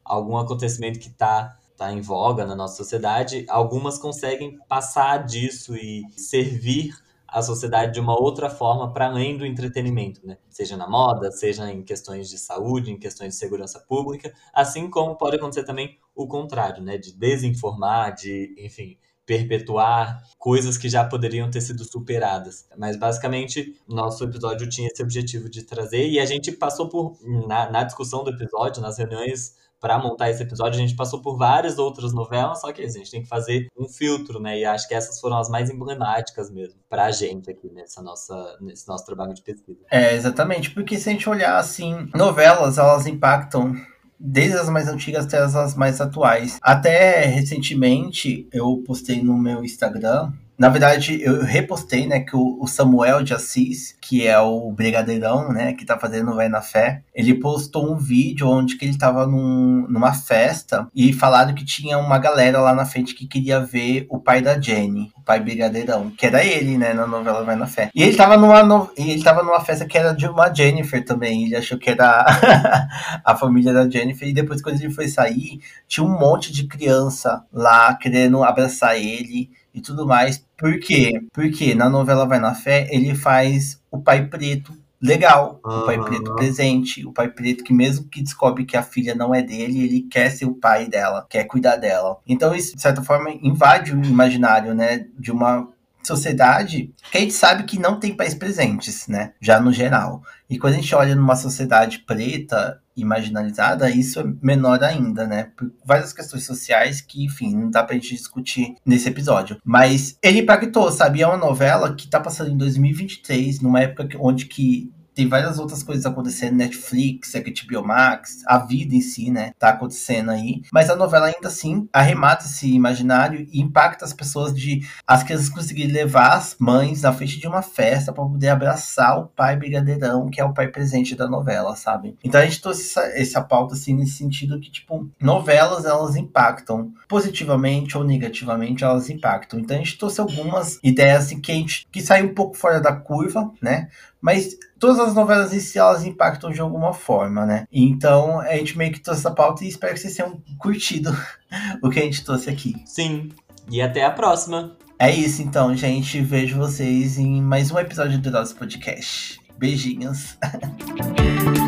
algum acontecimento que está tá em voga na nossa sociedade, algumas conseguem passar disso e servir a sociedade de uma outra forma para além do entretenimento, né? Seja na moda, seja em questões de saúde, em questões de segurança pública, assim como pode acontecer também o contrário, né? De desinformar, de, enfim, perpetuar coisas que já poderiam ter sido superadas. Mas basicamente, nosso episódio tinha esse objetivo de trazer e a gente passou por na, na discussão do episódio, nas reuniões para montar esse episódio, a gente passou por várias outras novelas, só que a gente tem que fazer um filtro, né? E acho que essas foram as mais emblemáticas mesmo para a gente aqui nessa nossa, nesse nosso trabalho de pesquisa. É, exatamente, porque se a gente olhar assim, novelas, elas impactam desde as mais antigas até as mais atuais. Até recentemente eu postei no meu Instagram na verdade, eu repostei, né, que o, Samuel de Assis, que é o brigadeirão, né, que tá fazendo Vai na Fé, ele postou um vídeo onde que ele tava num, numa festa e falaram que tinha uma galera lá na frente que queria ver o pai da Jenny, o pai brigadeirão, que era ele, né, na novela Vai na Fé. E ele tava numa, no... ele tava numa festa que era de uma Jennifer também, ele achou que era a família da Jennifer, e depois quando ele foi sair, tinha um monte de criança lá querendo abraçar ele, e tudo mais. Por quê? Porque na novela Vai na Fé, ele faz o pai preto legal, uhum. o pai preto presente, o pai preto que mesmo que descobre que a filha não é dele, ele quer ser o pai dela, quer cuidar dela. Então isso, de certa forma, invade o imaginário, né, de uma sociedade que a gente sabe que não tem pais presentes, né, já no geral. E quando a gente olha numa sociedade preta, e marginalizada, isso é menor ainda, né? Por várias questões sociais que, enfim, não dá pra gente discutir nesse episódio. Mas ele impactou, sabe? É uma novela que tá passando em 2023, numa época onde que tem várias outras coisas acontecendo, Netflix, HBO Max, a vida em si, né, tá acontecendo aí. Mas a novela ainda assim arremata esse imaginário e impacta as pessoas de as crianças conseguirem levar as mães na frente de uma festa para poder abraçar o pai brigadeirão, que é o pai presente da novela, sabe? Então a gente trouxe essa, essa pauta assim nesse sentido que tipo, novelas elas impactam positivamente ou negativamente, elas impactam. Então a gente trouxe algumas ideias assim, que a gente que sai um pouco fora da curva, né? Mas todas as novelas em si, elas impactam de alguma forma, né? Então, a gente meio que trouxe essa pauta e espero que vocês tenham curtido o que a gente trouxe aqui. Sim. E até a próxima. É isso, então, gente. Vejo vocês em mais um episódio do nosso podcast. Beijinhos.